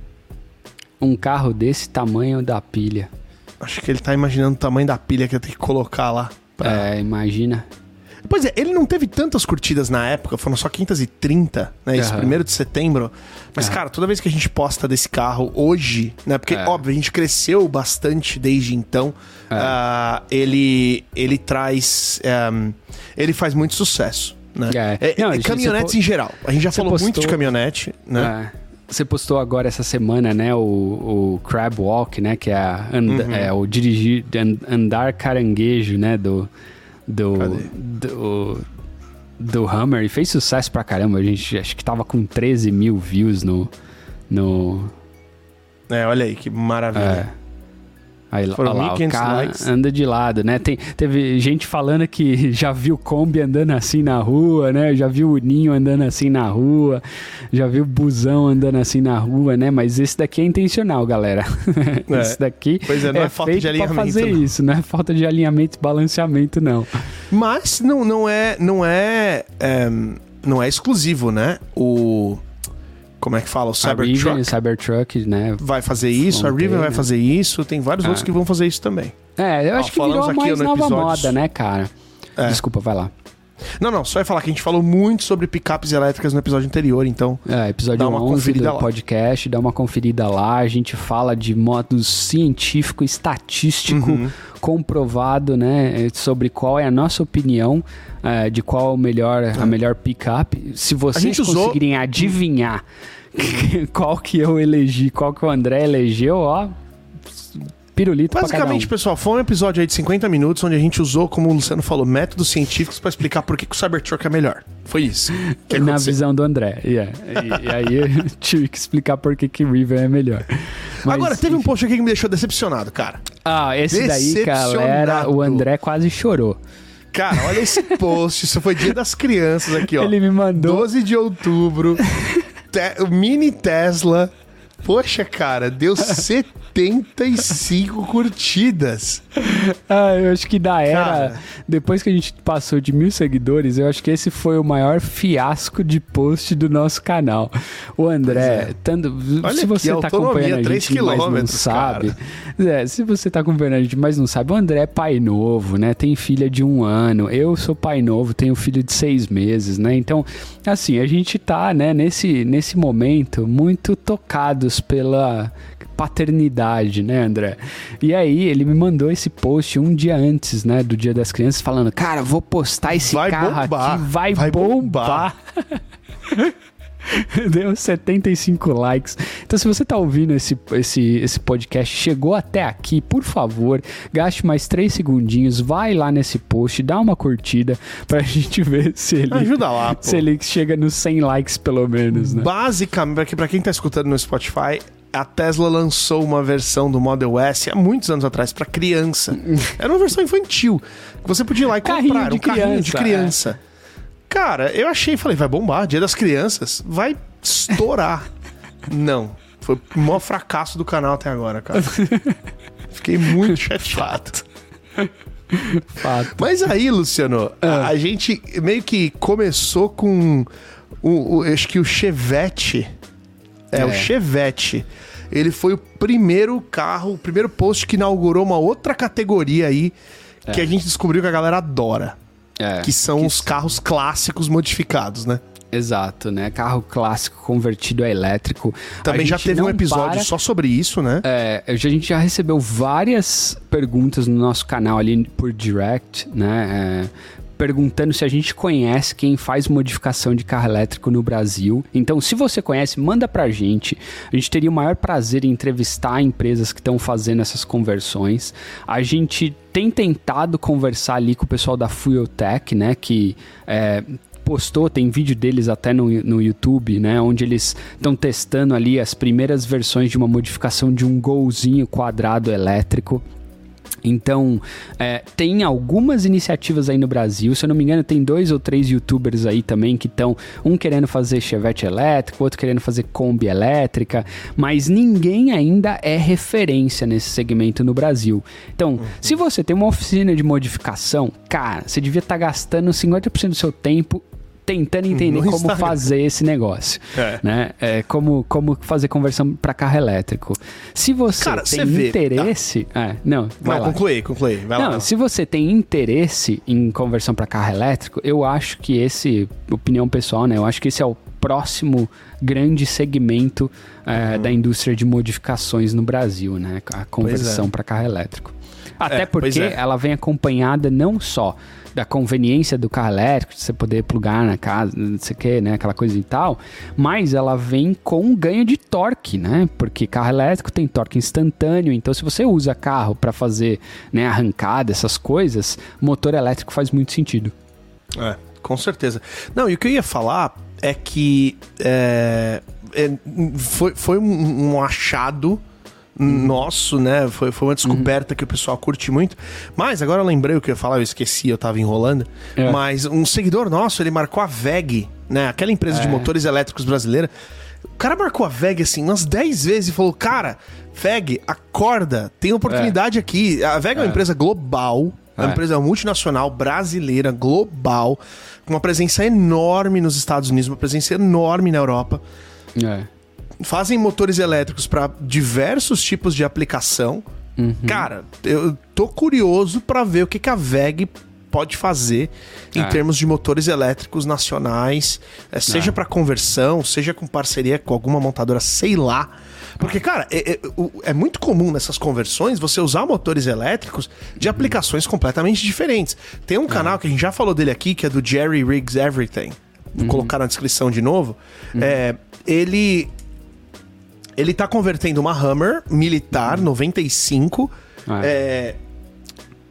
Um carro desse tamanho da pilha. Acho que ele tá imaginando o tamanho da pilha que eu tenho que colocar lá. Pra... É, imagina. Pois é, ele não teve tantas curtidas na época, foram só 530, né? Esse primeiro de setembro. Mas, uhum. cara, toda vez que a gente posta desse carro hoje, né? Porque, é. óbvio, a gente cresceu bastante desde então. É. Uh, ele, ele traz. Um, ele faz muito sucesso. Né? É. é não, caminhonetes em geral. A gente já falou postou... muito de caminhonete, né? É. Você postou agora essa semana, né, o, o Crab Walk, né, que é, and, uhum. é o dirigir, andar caranguejo, né, do do, do, do Hammer e fez sucesso pra caramba. A gente acho que tava com 13 mil views no no é, olha aí que maravilha. Aí, Foram lá, o carro anda de lado, né? Tem, teve gente falando que já viu Kombi andando assim na rua, né? Já viu o Ninho andando assim na rua, já viu o Busão andando assim na rua, né? Mas esse daqui é intencional, galera. É. esse daqui pois é, não é, é falta de alinhamento. fazer não. isso, não é falta de alinhamento e balanceamento, não. Mas não, não é, não é, é não é exclusivo, né? O como é que fala? O Cybertruck. Cybertruck, né? Vai fazer isso, a Riven vai fazer isso, tem vários ah. outros que vão fazer isso também. É, eu acho que virou a mais nova moda, né, cara? É. Desculpa, vai lá. Não, não, só ia falar que a gente falou muito sobre picapes elétricas no episódio anterior, então. É, episódio dá uma 11 do lá. podcast, dá uma conferida lá. A gente fala de modo científico, estatístico, uhum. comprovado, né, sobre qual é a nossa opinião é, de qual é o melhor, a melhor picape. Se vocês conseguirem usou... adivinhar qual que eu elegi, qual que o André elegeu, ó, pirulito Basicamente, um. pessoal, foi um episódio aí de 50 minutos onde a gente usou, como o Luciano falou, métodos científicos para explicar por que, que o Cybertruck é melhor. Foi isso. Na visão do André. Yeah. E, e, aí eu tive que explicar por que, que River é melhor. Mas, Agora, teve um post aqui que me deixou decepcionado, cara. Ah, esse daí, galera, o André quase chorou. Cara, olha esse post. Isso foi dia das crianças aqui, ó. Ele me mandou. 12 de outubro. Te... Mini Tesla. Poxa, cara, deu 75 curtidas. Ah, eu acho que da era. Cara. Depois que a gente passou de mil seguidores, eu acho que esse foi o maior fiasco de post do nosso canal. O André, é. tanto, se você está acompanhando a gente, mas não sabe. É, se você está acompanhando a gente, mas não sabe, o André é pai novo, né? Tem filha de um ano. Eu sou pai novo, tenho filho de seis meses, né? Então, assim, a gente tá, né, nesse, nesse momento muito tocados pela paternidade, né, André? E aí ele me mandou esse post um dia antes, né, do Dia das Crianças, falando: Cara, vou postar esse vai carro bombar, aqui, vai, vai bombar. bombar. Deu 75 likes. Então, se você está ouvindo esse, esse, esse podcast, chegou até aqui, por favor, gaste mais 3 segundinhos, vai lá nesse post, dá uma curtida pra gente ver se ele. Ajuda lá, pô. Se ele chega nos 100 likes, pelo menos, né? Basicamente, pra quem tá escutando no Spotify, a Tesla lançou uma versão do Model S há muitos anos atrás para criança. Era uma versão infantil. Que você podia ir lá e carrinho comprar um criança, carrinho de criança. É. Cara, eu achei, falei, vai bombar, Dia das Crianças, vai estourar. Não. Foi o maior fracasso do canal até agora, cara. Fiquei muito chateado. Fato. Mas aí, Luciano, a, ah. a, gente meio que começou com o, o, acho que o Chevette. É, é, o Chevette. Ele foi o primeiro carro, o primeiro post que inaugurou uma outra categoria aí é. que a gente descobriu que a galera adora. É, que são que os carros clássicos modificados, né? Exato, né? Carro clássico convertido a elétrico. Também a já teve um episódio para... só sobre isso, né? É, a gente já recebeu várias perguntas no nosso canal ali por direct, né? É, perguntando se a gente conhece quem faz modificação de carro elétrico no Brasil. Então, se você conhece, manda pra gente. A gente teria o maior prazer em entrevistar empresas que estão fazendo essas conversões. A gente tem tentado conversar ali com o pessoal da Fuel Tech, né? Que é, postou, tem vídeo deles até no, no YouTube, né? Onde eles estão testando ali as primeiras versões de uma modificação de um golzinho quadrado elétrico. Então, é, tem algumas iniciativas aí no Brasil. Se eu não me engano, tem dois ou três youtubers aí também que estão, um querendo fazer Chevette elétrico, outro querendo fazer Kombi elétrica, mas ninguém ainda é referência nesse segmento no Brasil. Então, uhum. se você tem uma oficina de modificação, cara, você devia estar tá gastando 50% do seu tempo tentando entender no como Instagram. fazer esse negócio, é. né? É, como, como fazer conversão para carro elétrico. Se você Cara, tem você interesse, tá? é, não, vai não, lá. concluí, concluí, vai não, lá. se você tem interesse em conversão para carro elétrico, eu acho que esse, opinião pessoal, né? Eu acho que esse é o próximo grande segmento é, uhum. da indústria de modificações no Brasil, né? A conversão é. para carro elétrico. Até é, porque é. ela vem acompanhada não só da conveniência do carro elétrico, de você poder plugar na casa, não sei o que, né? Aquela coisa e tal. Mas ela vem com um ganho de torque, né? Porque carro elétrico tem torque instantâneo. Então, se você usa carro para fazer né, arrancada, essas coisas, motor elétrico faz muito sentido. É, com certeza. Não, e o que eu ia falar é que é, é, foi, foi um, um achado nosso, né? Foi, foi uma descoberta uhum. que o pessoal curte muito. Mas agora eu lembrei o que eu ia falar, eu esqueci, eu tava enrolando. É. Mas um seguidor nosso, ele marcou a VEG, né? Aquela empresa é. de motores elétricos brasileira. O cara marcou a VEG assim umas 10 vezes e falou: Cara, VEG, acorda, tem oportunidade é. aqui. A VEG é uma é. empresa global, é uma empresa multinacional brasileira, global, com uma presença enorme nos Estados Unidos, uma presença enorme na Europa. É fazem motores elétricos para diversos tipos de aplicação. Uhum. Cara, eu tô curioso para ver o que, que a VEG pode fazer em é. termos de motores elétricos nacionais, é, seja é. para conversão, seja com parceria com alguma montadora, sei lá. Porque, cara, é, é, é, muito comum nessas conversões você usar motores elétricos de uhum. aplicações completamente diferentes. Tem um canal que a gente já falou dele aqui, que é do Jerry Riggs Everything. Vou uhum. colocar na descrição de novo. Uhum. É, ele ele tá convertendo uma Hammer militar 95 ah, é. É,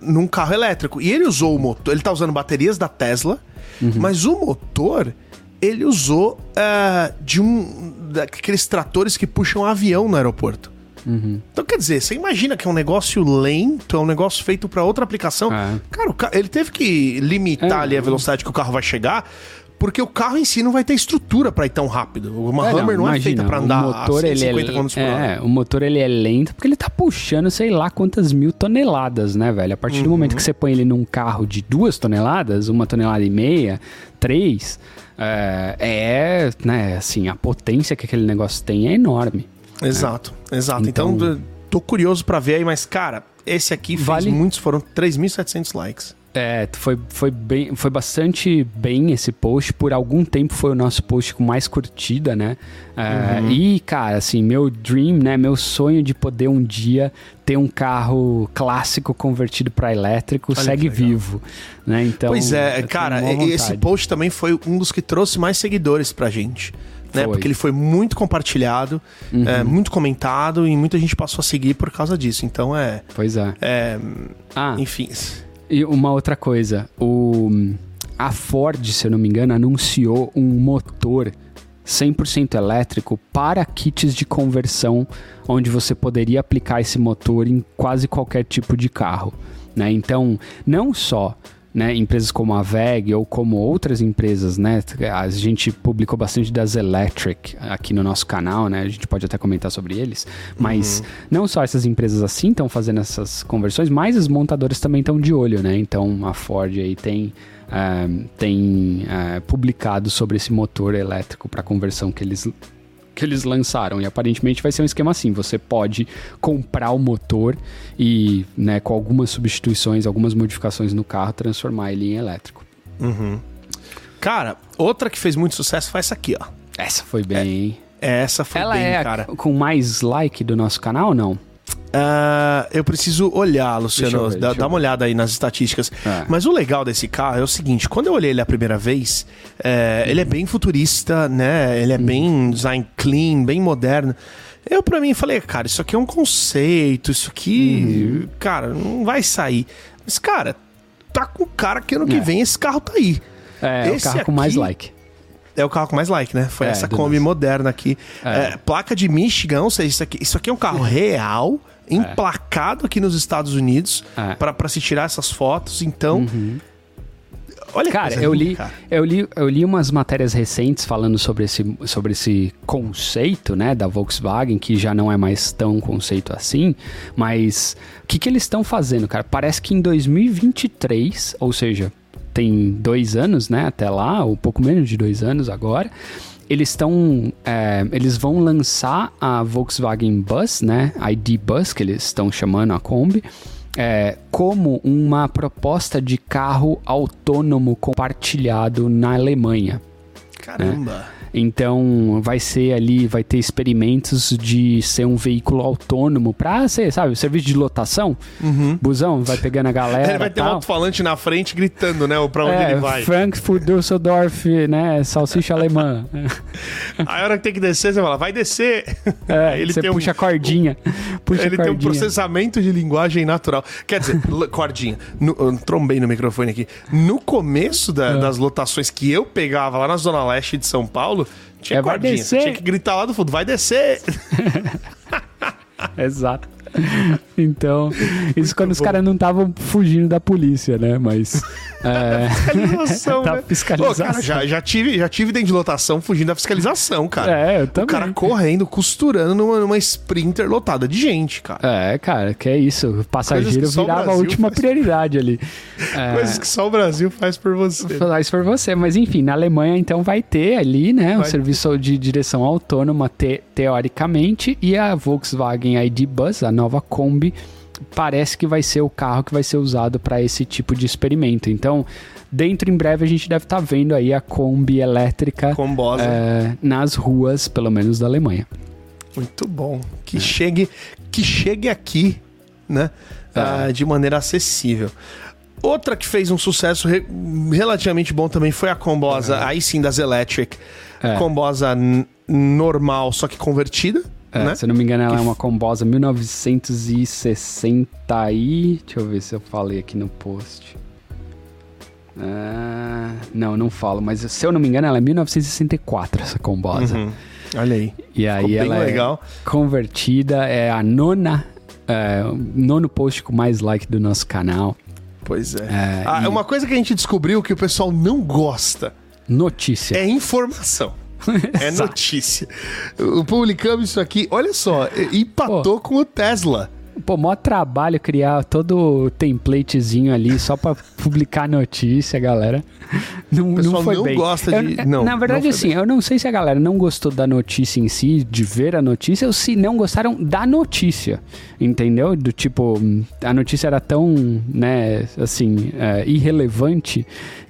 num carro elétrico. E ele usou o motor. Ele tá usando baterias da Tesla, uhum. mas o motor ele usou uh, de um daqueles tratores que puxam avião no aeroporto. Uhum. Então, quer dizer, você imagina que é um negócio lento, é um negócio feito para outra aplicação. É. Cara, ele teve que limitar é, ali a velocidade que o carro vai chegar, porque o carro em si não vai ter estrutura para ir tão rápido. Uma é, Hammer não, não imagina, é feita para andar o motor, a 150 ele é, hora. É, o motor ele é lento porque ele tá puxando sei lá quantas mil toneladas, né, velho? A partir uhum. do momento que você põe ele num carro de duas toneladas, uma tonelada e meia, três, é, é né, assim, a potência que aquele negócio tem é enorme. Exato, né? exato. Então, então tô curioso para ver aí, mas cara, esse aqui fez vale... muitos, foram 3.700 likes. É, foi, foi, bem, foi bastante bem esse post. Por algum tempo foi o nosso post com mais curtida, né? É, uhum. E, cara, assim, meu dream, né? Meu sonho de poder um dia ter um carro clássico convertido para elétrico Olha segue vivo, né? Então, pois é, cara, esse post também foi um dos que trouxe mais seguidores pra gente. Né? Porque ele foi muito compartilhado, uhum. é, muito comentado e muita gente passou a seguir por causa disso. Então é. Pois é. é ah. Enfim. E uma outra coisa, o, a Ford, se eu não me engano, anunciou um motor 100% elétrico para kits de conversão, onde você poderia aplicar esse motor em quase qualquer tipo de carro. Né? Então, não só né, empresas como a VEG ou como outras empresas, né? A gente publicou bastante das Electric aqui no nosso canal, né? A gente pode até comentar sobre eles, mas uhum. não só essas empresas assim estão fazendo essas conversões, mas as montadoras também estão de olho, né? Então a Ford aí tem uh, tem uh, publicado sobre esse motor elétrico para conversão que eles que eles lançaram. E aparentemente vai ser um esquema assim: você pode comprar o motor e, né, com algumas substituições, algumas modificações no carro, transformar ele em elétrico. Uhum. Cara, outra que fez muito sucesso foi essa aqui, ó. Essa foi bem. É, essa foi Ela bem, é cara. com mais like do nosso canal ou não? Uh, eu preciso olhar, Luciano. Ver, dá, dá uma olhada aí nas estatísticas. É. Mas o legal desse carro é o seguinte: quando eu olhei ele a primeira vez, é, ele é bem futurista, né? Ele é hum. bem design clean, bem moderno. Eu, pra mim, falei, cara, isso aqui é um conceito, isso aqui, uhum. cara, não vai sair. Mas, cara, tá com cara que ano que é. vem esse carro tá aí. É, esse é o carro com mais like. É o carro com mais like, né? Foi é, essa Kombi moderna aqui. É. É, placa de Michigan, ou seja, isso aqui, isso aqui é um carro real é. Emplacado aqui nos Estados Unidos é. para se tirar essas fotos. Então. Uhum. Olha, cara, eu li, cara. eu li, eu li umas matérias recentes falando sobre esse, sobre esse conceito, né, da Volkswagen, que já não é mais tão conceito assim, mas o que, que eles estão fazendo, cara? Parece que em 2023, ou seja, tem dois anos, né, até lá, ou pouco menos de dois anos agora, eles estão. É, eles vão lançar a Volkswagen Bus, né? ID Bus, que eles estão chamando a Kombi. É, como uma proposta de carro autônomo compartilhado na Alemanha. Caramba! Né? Então vai ser ali, vai ter experimentos de ser um veículo autônomo para ser, sabe, serviço de lotação. Uhum. Busão, vai pegando a galera. Ele vai ter um alto-falante na frente gritando, né? Pra onde é, ele vai. Frankfurt, Düsseldorf, né? Salsicha alemã. a hora que tem que descer, você fala, vai descer. É, ele você tem puxa um, a cordinha. Puxa ele cordinha. tem um processamento de linguagem natural. Quer dizer, cordinha. No, eu trombei no microfone aqui. No começo da, é. das lotações que eu pegava lá na Zona Leste de São Paulo, tinha é, cordinha. Você tinha que gritar lá do fundo, vai descer! Exato. Então, isso quando os caras não estavam fugindo da polícia, né? Mas. É, fiscalização, da né? fiscalização. Pô, cara, já, já, tive, já tive dentro de lotação fugindo da fiscalização, cara. É, eu também. O cara correndo, costurando numa, numa sprinter lotada de gente, cara. É, cara, que é isso. O passageiro virava a última faz... prioridade ali. É... Coisas que só o Brasil faz por você. Faz por você. Mas enfim, na Alemanha então vai ter ali, né? Vai. Um serviço de direção autônoma, te, teoricamente, e a Volkswagen ID Bus, a nova Kombi parece que vai ser o carro que vai ser usado para esse tipo de experimento. Então, dentro em breve a gente deve estar tá vendo aí a Kombi elétrica é, nas ruas, pelo menos da Alemanha. Muito bom. Que é. chegue, que chegue aqui, né, é. uh, de maneira acessível. Outra que fez um sucesso re relativamente bom também foi a Combosa, aí sim das Electric. Combosa normal, só que convertida é, né? Se eu não me engano, ela que... é uma combosa 1960 e... Deixa eu ver se eu falei aqui no post. Ah, não, não falo, mas se eu não me engano, ela é 1964, essa combosa. Uhum. Olha aí. E aí Ficou ela legal. é convertida, é a nona, é, nono post com mais like do nosso canal. Pois é. é ah, e... Uma coisa que a gente descobriu que o pessoal não gosta. Notícia. É informação. é notícia. Publicamos isso aqui, olha só, empatou Pô. com o Tesla. Pô, maior trabalho criar todo o templatezinho ali só pra publicar notícia, galera. Não, o não foi não bem. gosta eu, de. Não, na verdade, assim, bem. eu não sei se a galera não gostou da notícia em si, de ver a notícia, ou se não gostaram da notícia. Entendeu? Do tipo, a notícia era tão, né, assim, é, irrelevante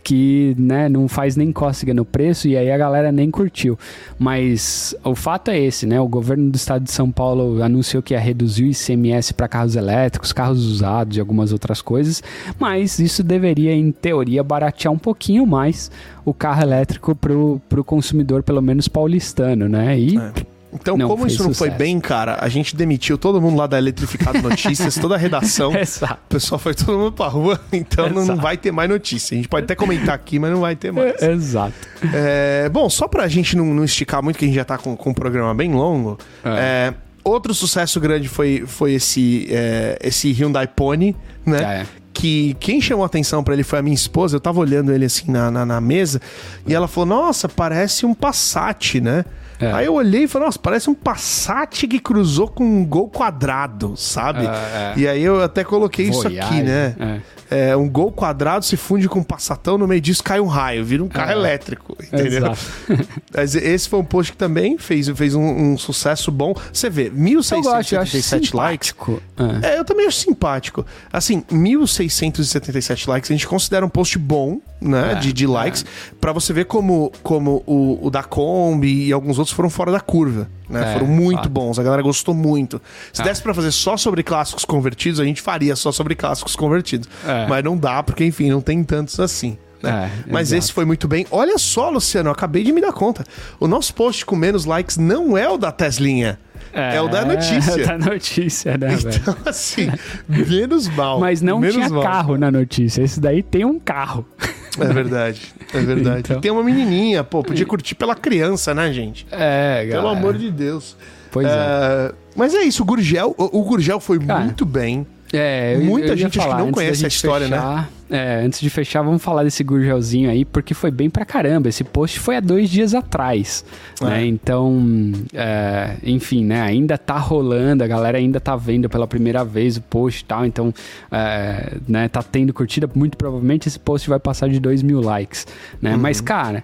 que né, não faz nem cócega no preço e aí a galera nem curtiu. Mas o fato é esse, né? O governo do estado de São Paulo anunciou que ia reduzir o ICMS para carros elétricos, carros usados e algumas outras coisas, mas isso deveria, em teoria, baratear um pouquinho mais o carro elétrico para o consumidor, pelo menos paulistano, né? E. É Então, não, como isso não sucesso. foi bem, cara, a gente demitiu todo mundo lá da Eletrificado Notícias, toda a redação. Exato. O pessoal foi todo mundo pra rua, então Exato. não vai ter mais notícia. A gente pode até comentar aqui, mas não vai ter mais. Exato. É, bom, só pra gente não, não, esticar muito, que a gente já tá com, com um programa bem longo, é. É, outro sucesso grande foi, foi esse, é, esse Hyundai Pony, né? É que quem chamou atenção para ele foi a minha esposa. Eu tava olhando ele assim na, na, na, mesa e ela falou: Nossa, parece um Passat, né? É. Aí eu olhei e falei, nossa, parece um Passat que cruzou com um gol quadrado, sabe? É, é. E aí eu até coloquei Voyage, isso aqui, né? É é, um gol quadrado se funde com um passatão, no meio disso cai um raio, vira um carro é. elétrico, entendeu? Mas esse foi um post que também fez, fez um, um sucesso bom. Você vê, 1.677 likes. É. eu também acho simpático. Assim, 1.677 likes, a gente considera um post bom, né, de, de likes, é. para você ver como, como o, o da Kombi e alguns outros foram fora da curva. Né? É, Foram muito fato. bons, a galera gostou muito. Se ah. desse para fazer só sobre clássicos convertidos, a gente faria só sobre clássicos convertidos. É. Mas não dá, porque enfim, não tem tantos assim. Né? É, Mas exato. esse foi muito bem. Olha só, Luciano, eu acabei de me dar conta. O nosso post com menos likes não é o da Teslinha. É, é o da notícia. É da notícia, né, Então, velho? assim, menos mal. Mas não tinha mal. carro na notícia. Esse daí tem um carro. É verdade, é verdade. Então... Tem uma menininha, pô, podia curtir pela criança, né, gente? É, galera. Pelo amor de Deus. Pois é. é. Mas é isso, o Gurgel, o, o Gurgel foi Cara, muito bem. É, eu, Muita eu gente falar, acho que não conhece a história, né? fechar, né? É, antes de fechar, vamos falar desse Gurgelzinho aí, porque foi bem pra caramba. Esse post foi há dois dias atrás, é. né? Então, é, enfim, né? Ainda tá rolando, a galera ainda tá vendo pela primeira vez o post e tal. Então, é, né? Tá tendo curtida. Muito provavelmente esse post vai passar de 2 mil likes, né? Uhum. Mas, cara...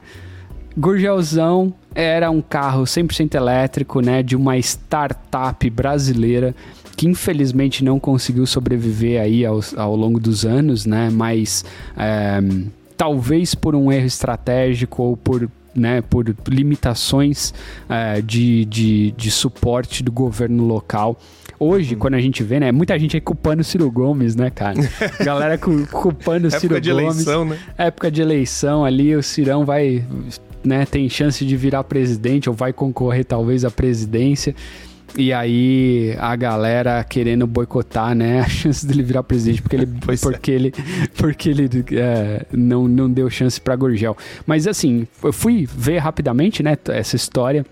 Gurgelzão era um carro 100% elétrico, né, de uma startup brasileira que infelizmente não conseguiu sobreviver aí ao, ao longo dos anos, né? Mas é, talvez por um erro estratégico ou por né, por limitações é, de, de, de suporte do governo local. Hoje, quando a gente vê, né, muita gente aí culpando o Ciro Gomes, né, cara? Galera culpando o Ciro Época de Gomes. eleição, né? Época de eleição ali, o Cirão vai, né, tem chance de virar presidente ou vai concorrer talvez à presidência. E aí a galera querendo boicotar, né, a chance dele virar presidente porque ele porque é. ele porque ele é, não, não deu chance para Gurgel. Mas assim, eu fui ver rapidamente, né, essa história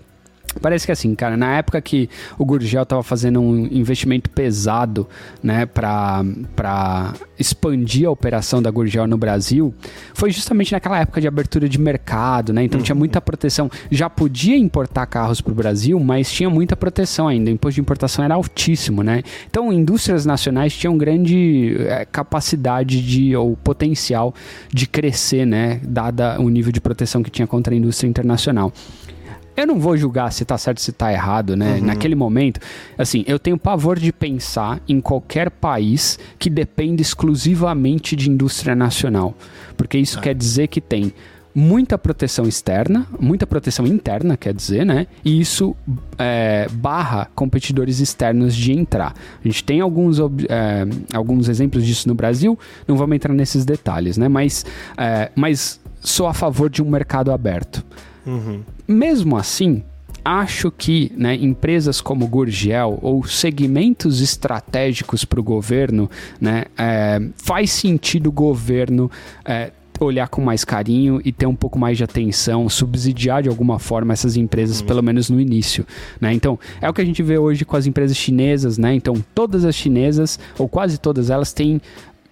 Parece que assim, cara, na época que o Gurgel estava fazendo um investimento pesado, né, para expandir a operação da Gurgel no Brasil, foi justamente naquela época de abertura de mercado, né? Então uhum. tinha muita proteção. Já podia importar carros para o Brasil, mas tinha muita proteção ainda. O imposto de importação era altíssimo, né? Então indústrias nacionais tinham grande é, capacidade de ou potencial de crescer, né, dada o nível de proteção que tinha contra a indústria internacional. Eu não vou julgar se tá certo se tá errado, né? Uhum. Naquele momento, assim, eu tenho pavor de pensar em qualquer país que dependa exclusivamente de indústria nacional. Porque isso ah. quer dizer que tem muita proteção externa, muita proteção interna, quer dizer, né? E isso é, barra competidores externos de entrar. A gente tem alguns, é, alguns exemplos disso no Brasil, não vamos entrar nesses detalhes, né? Mas, é, mas sou a favor de um mercado aberto. Uhum. Mesmo assim, acho que né, empresas como Gurgel ou segmentos estratégicos para o governo, né, é, faz sentido o governo é, olhar com mais carinho e ter um pouco mais de atenção, subsidiar de alguma forma essas empresas, uhum. pelo menos no início. Né? Então, é o que a gente vê hoje com as empresas chinesas, né? Então, todas as chinesas, ou quase todas elas, têm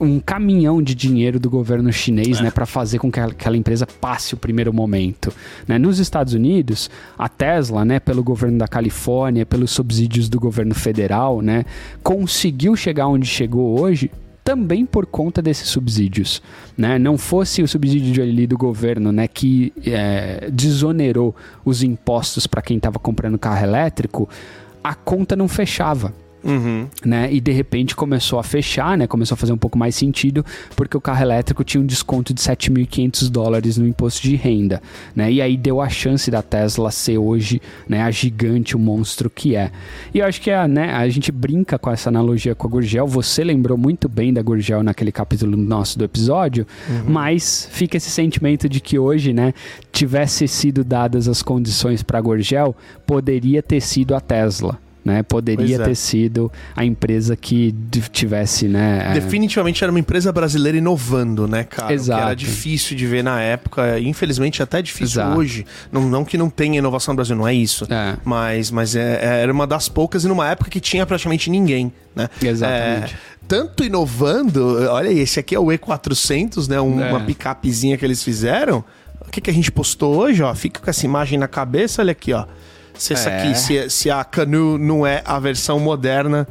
um caminhão de dinheiro do governo chinês, é. né, para fazer com que aquela empresa passe o primeiro momento. Né? Nos Estados Unidos, a Tesla, né, pelo governo da Califórnia, pelos subsídios do governo federal, né, conseguiu chegar onde chegou hoje também por conta desses subsídios, né? Não fosse o subsídio ali do governo, né, que é, desonerou os impostos para quem estava comprando carro elétrico, a conta não fechava Uhum. Né? E de repente começou a fechar, né? Começou a fazer um pouco mais sentido, porque o carro elétrico tinha um desconto de 7.500 dólares no imposto de renda, né? E aí deu a chance da Tesla ser hoje, né, a gigante, o monstro que é. E eu acho que a, né, a gente brinca com essa analogia com a Gurgel. Você lembrou muito bem da Gurgel naquele capítulo nosso do episódio, uhum. mas fica esse sentimento de que hoje, né, tivesse sido dadas as condições para a Gurgel, poderia ter sido a Tesla né? Poderia é. ter sido a empresa que tivesse, né? É, Definitivamente era uma empresa brasileira inovando, né, cara? Exato. era difícil de ver na época, infelizmente até difícil Exato. hoje. Não, não que não tenha inovação no Brasil, não é isso. É. Mas, mas é, é, era uma das poucas e numa época que tinha praticamente ninguém, né? Exatamente. É, tanto inovando, olha aí, esse aqui é o E400, né? Um, uma picapezinha que eles fizeram. O que, que a gente postou hoje, ó? Fica com essa imagem na cabeça, olha aqui, ó se essa é. aqui, se, se a Canu não é a versão moderna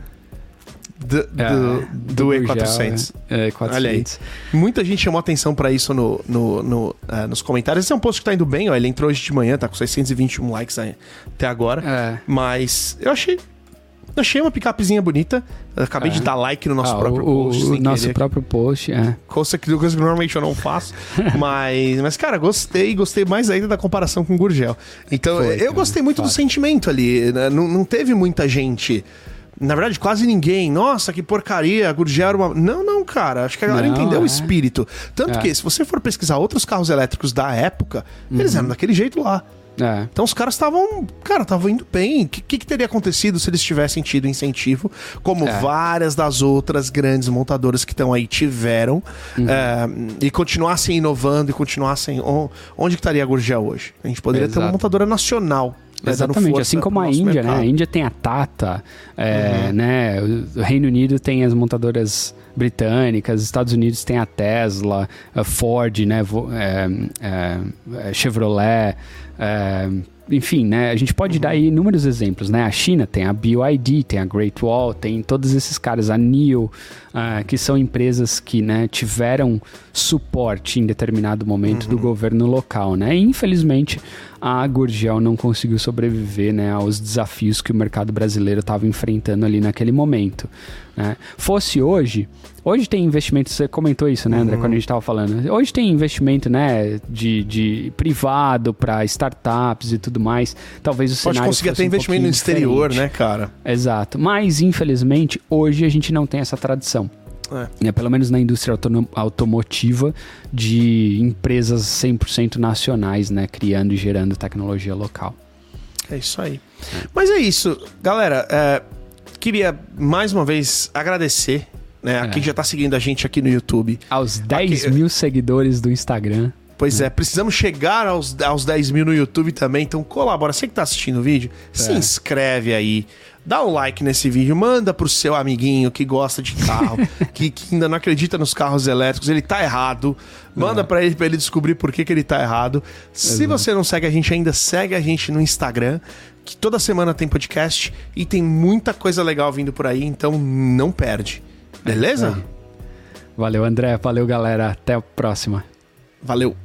do, é, do, do E400. É, E400. Olha aí. Muita gente chamou atenção para isso no, no, no uh, nos comentários. Esse é um post que tá indo bem, ó. Ele entrou hoje de manhã, tá com 621 likes até agora. É. Mas eu achei Achei uma picapezinha bonita. acabei é. de dar like no nosso ah, próprio o, post. O nosso próprio post, é. Coisa que, coisa que normalmente eu não faço. mas, mas, cara, gostei. Gostei mais ainda da comparação com o Gurgel. Então, Foi, eu cara, gostei muito do sentimento ali. Né? Não, não teve muita gente... Na verdade, quase ninguém. Nossa, que porcaria, a Gurgel era uma. Não, não, cara. Acho que a galera não, entendeu é. o espírito. Tanto é. que, se você for pesquisar outros carros elétricos da época, uhum. eles eram daquele jeito lá. É. Então os caras estavam, cara, estavam indo bem. O que, que, que, teria acontecido se eles tivessem tido incentivo, como é. várias das outras grandes montadoras que estão aí tiveram, uhum. é, e continuassem inovando e continuassem. Onde que estaria a Gurgel hoje? A gente poderia Exato. ter uma montadora nacional né, Exatamente, assim como a Índia, mercado. né? A Índia tem a Tata, é, uhum. né? O Reino Unido tem as montadoras britânicas, Estados Unidos tem a Tesla, a Ford, né? É, é, é, Chevrolet, é, enfim, né? A gente pode uhum. dar aí inúmeros exemplos, né? A China tem a BYD, tem a Great Wall, tem todos esses caras, a NIO, uh, que são empresas que né, tiveram suporte em determinado momento uhum. do governo local, né? E, infelizmente, a Gurgel não conseguiu sobreviver né, aos desafios que o mercado brasileiro estava enfrentando ali naquele momento. Né? Fosse hoje, hoje tem investimento, você comentou isso, né, André, uhum. quando a gente estava falando. Hoje tem investimento né, de, de privado para startups e tudo mais. Talvez o Pode cenário. Conseguir até um investimento no exterior, diferente. né, cara? Exato. Mas, infelizmente, hoje a gente não tem essa tradição. É. é. pelo menos na indústria automotiva, de empresas 100% nacionais, né? Criando e gerando tecnologia local. É isso aí. É. Mas é isso. Galera, é, queria mais uma vez agradecer né, a quem é. já está seguindo a gente aqui no YouTube. Aos 10 aqui... mil seguidores do Instagram. Pois é, precisamos chegar aos, aos 10 mil no YouTube também, então colabora. Você que está assistindo o vídeo, se inscreve aí dá um like nesse vídeo, manda pro seu amiguinho que gosta de carro, que, que, ainda não acredita nos carros elétricos, ele tá errado. Manda é. para ele para ele descobrir por que, que ele tá errado. Se você não segue a gente ainda, segue a gente no Instagram, que toda semana tem podcast e tem muita coisa legal vindo por aí, então não perde. Beleza? É Valeu, André. Valeu, galera. Até a próxima. Valeu.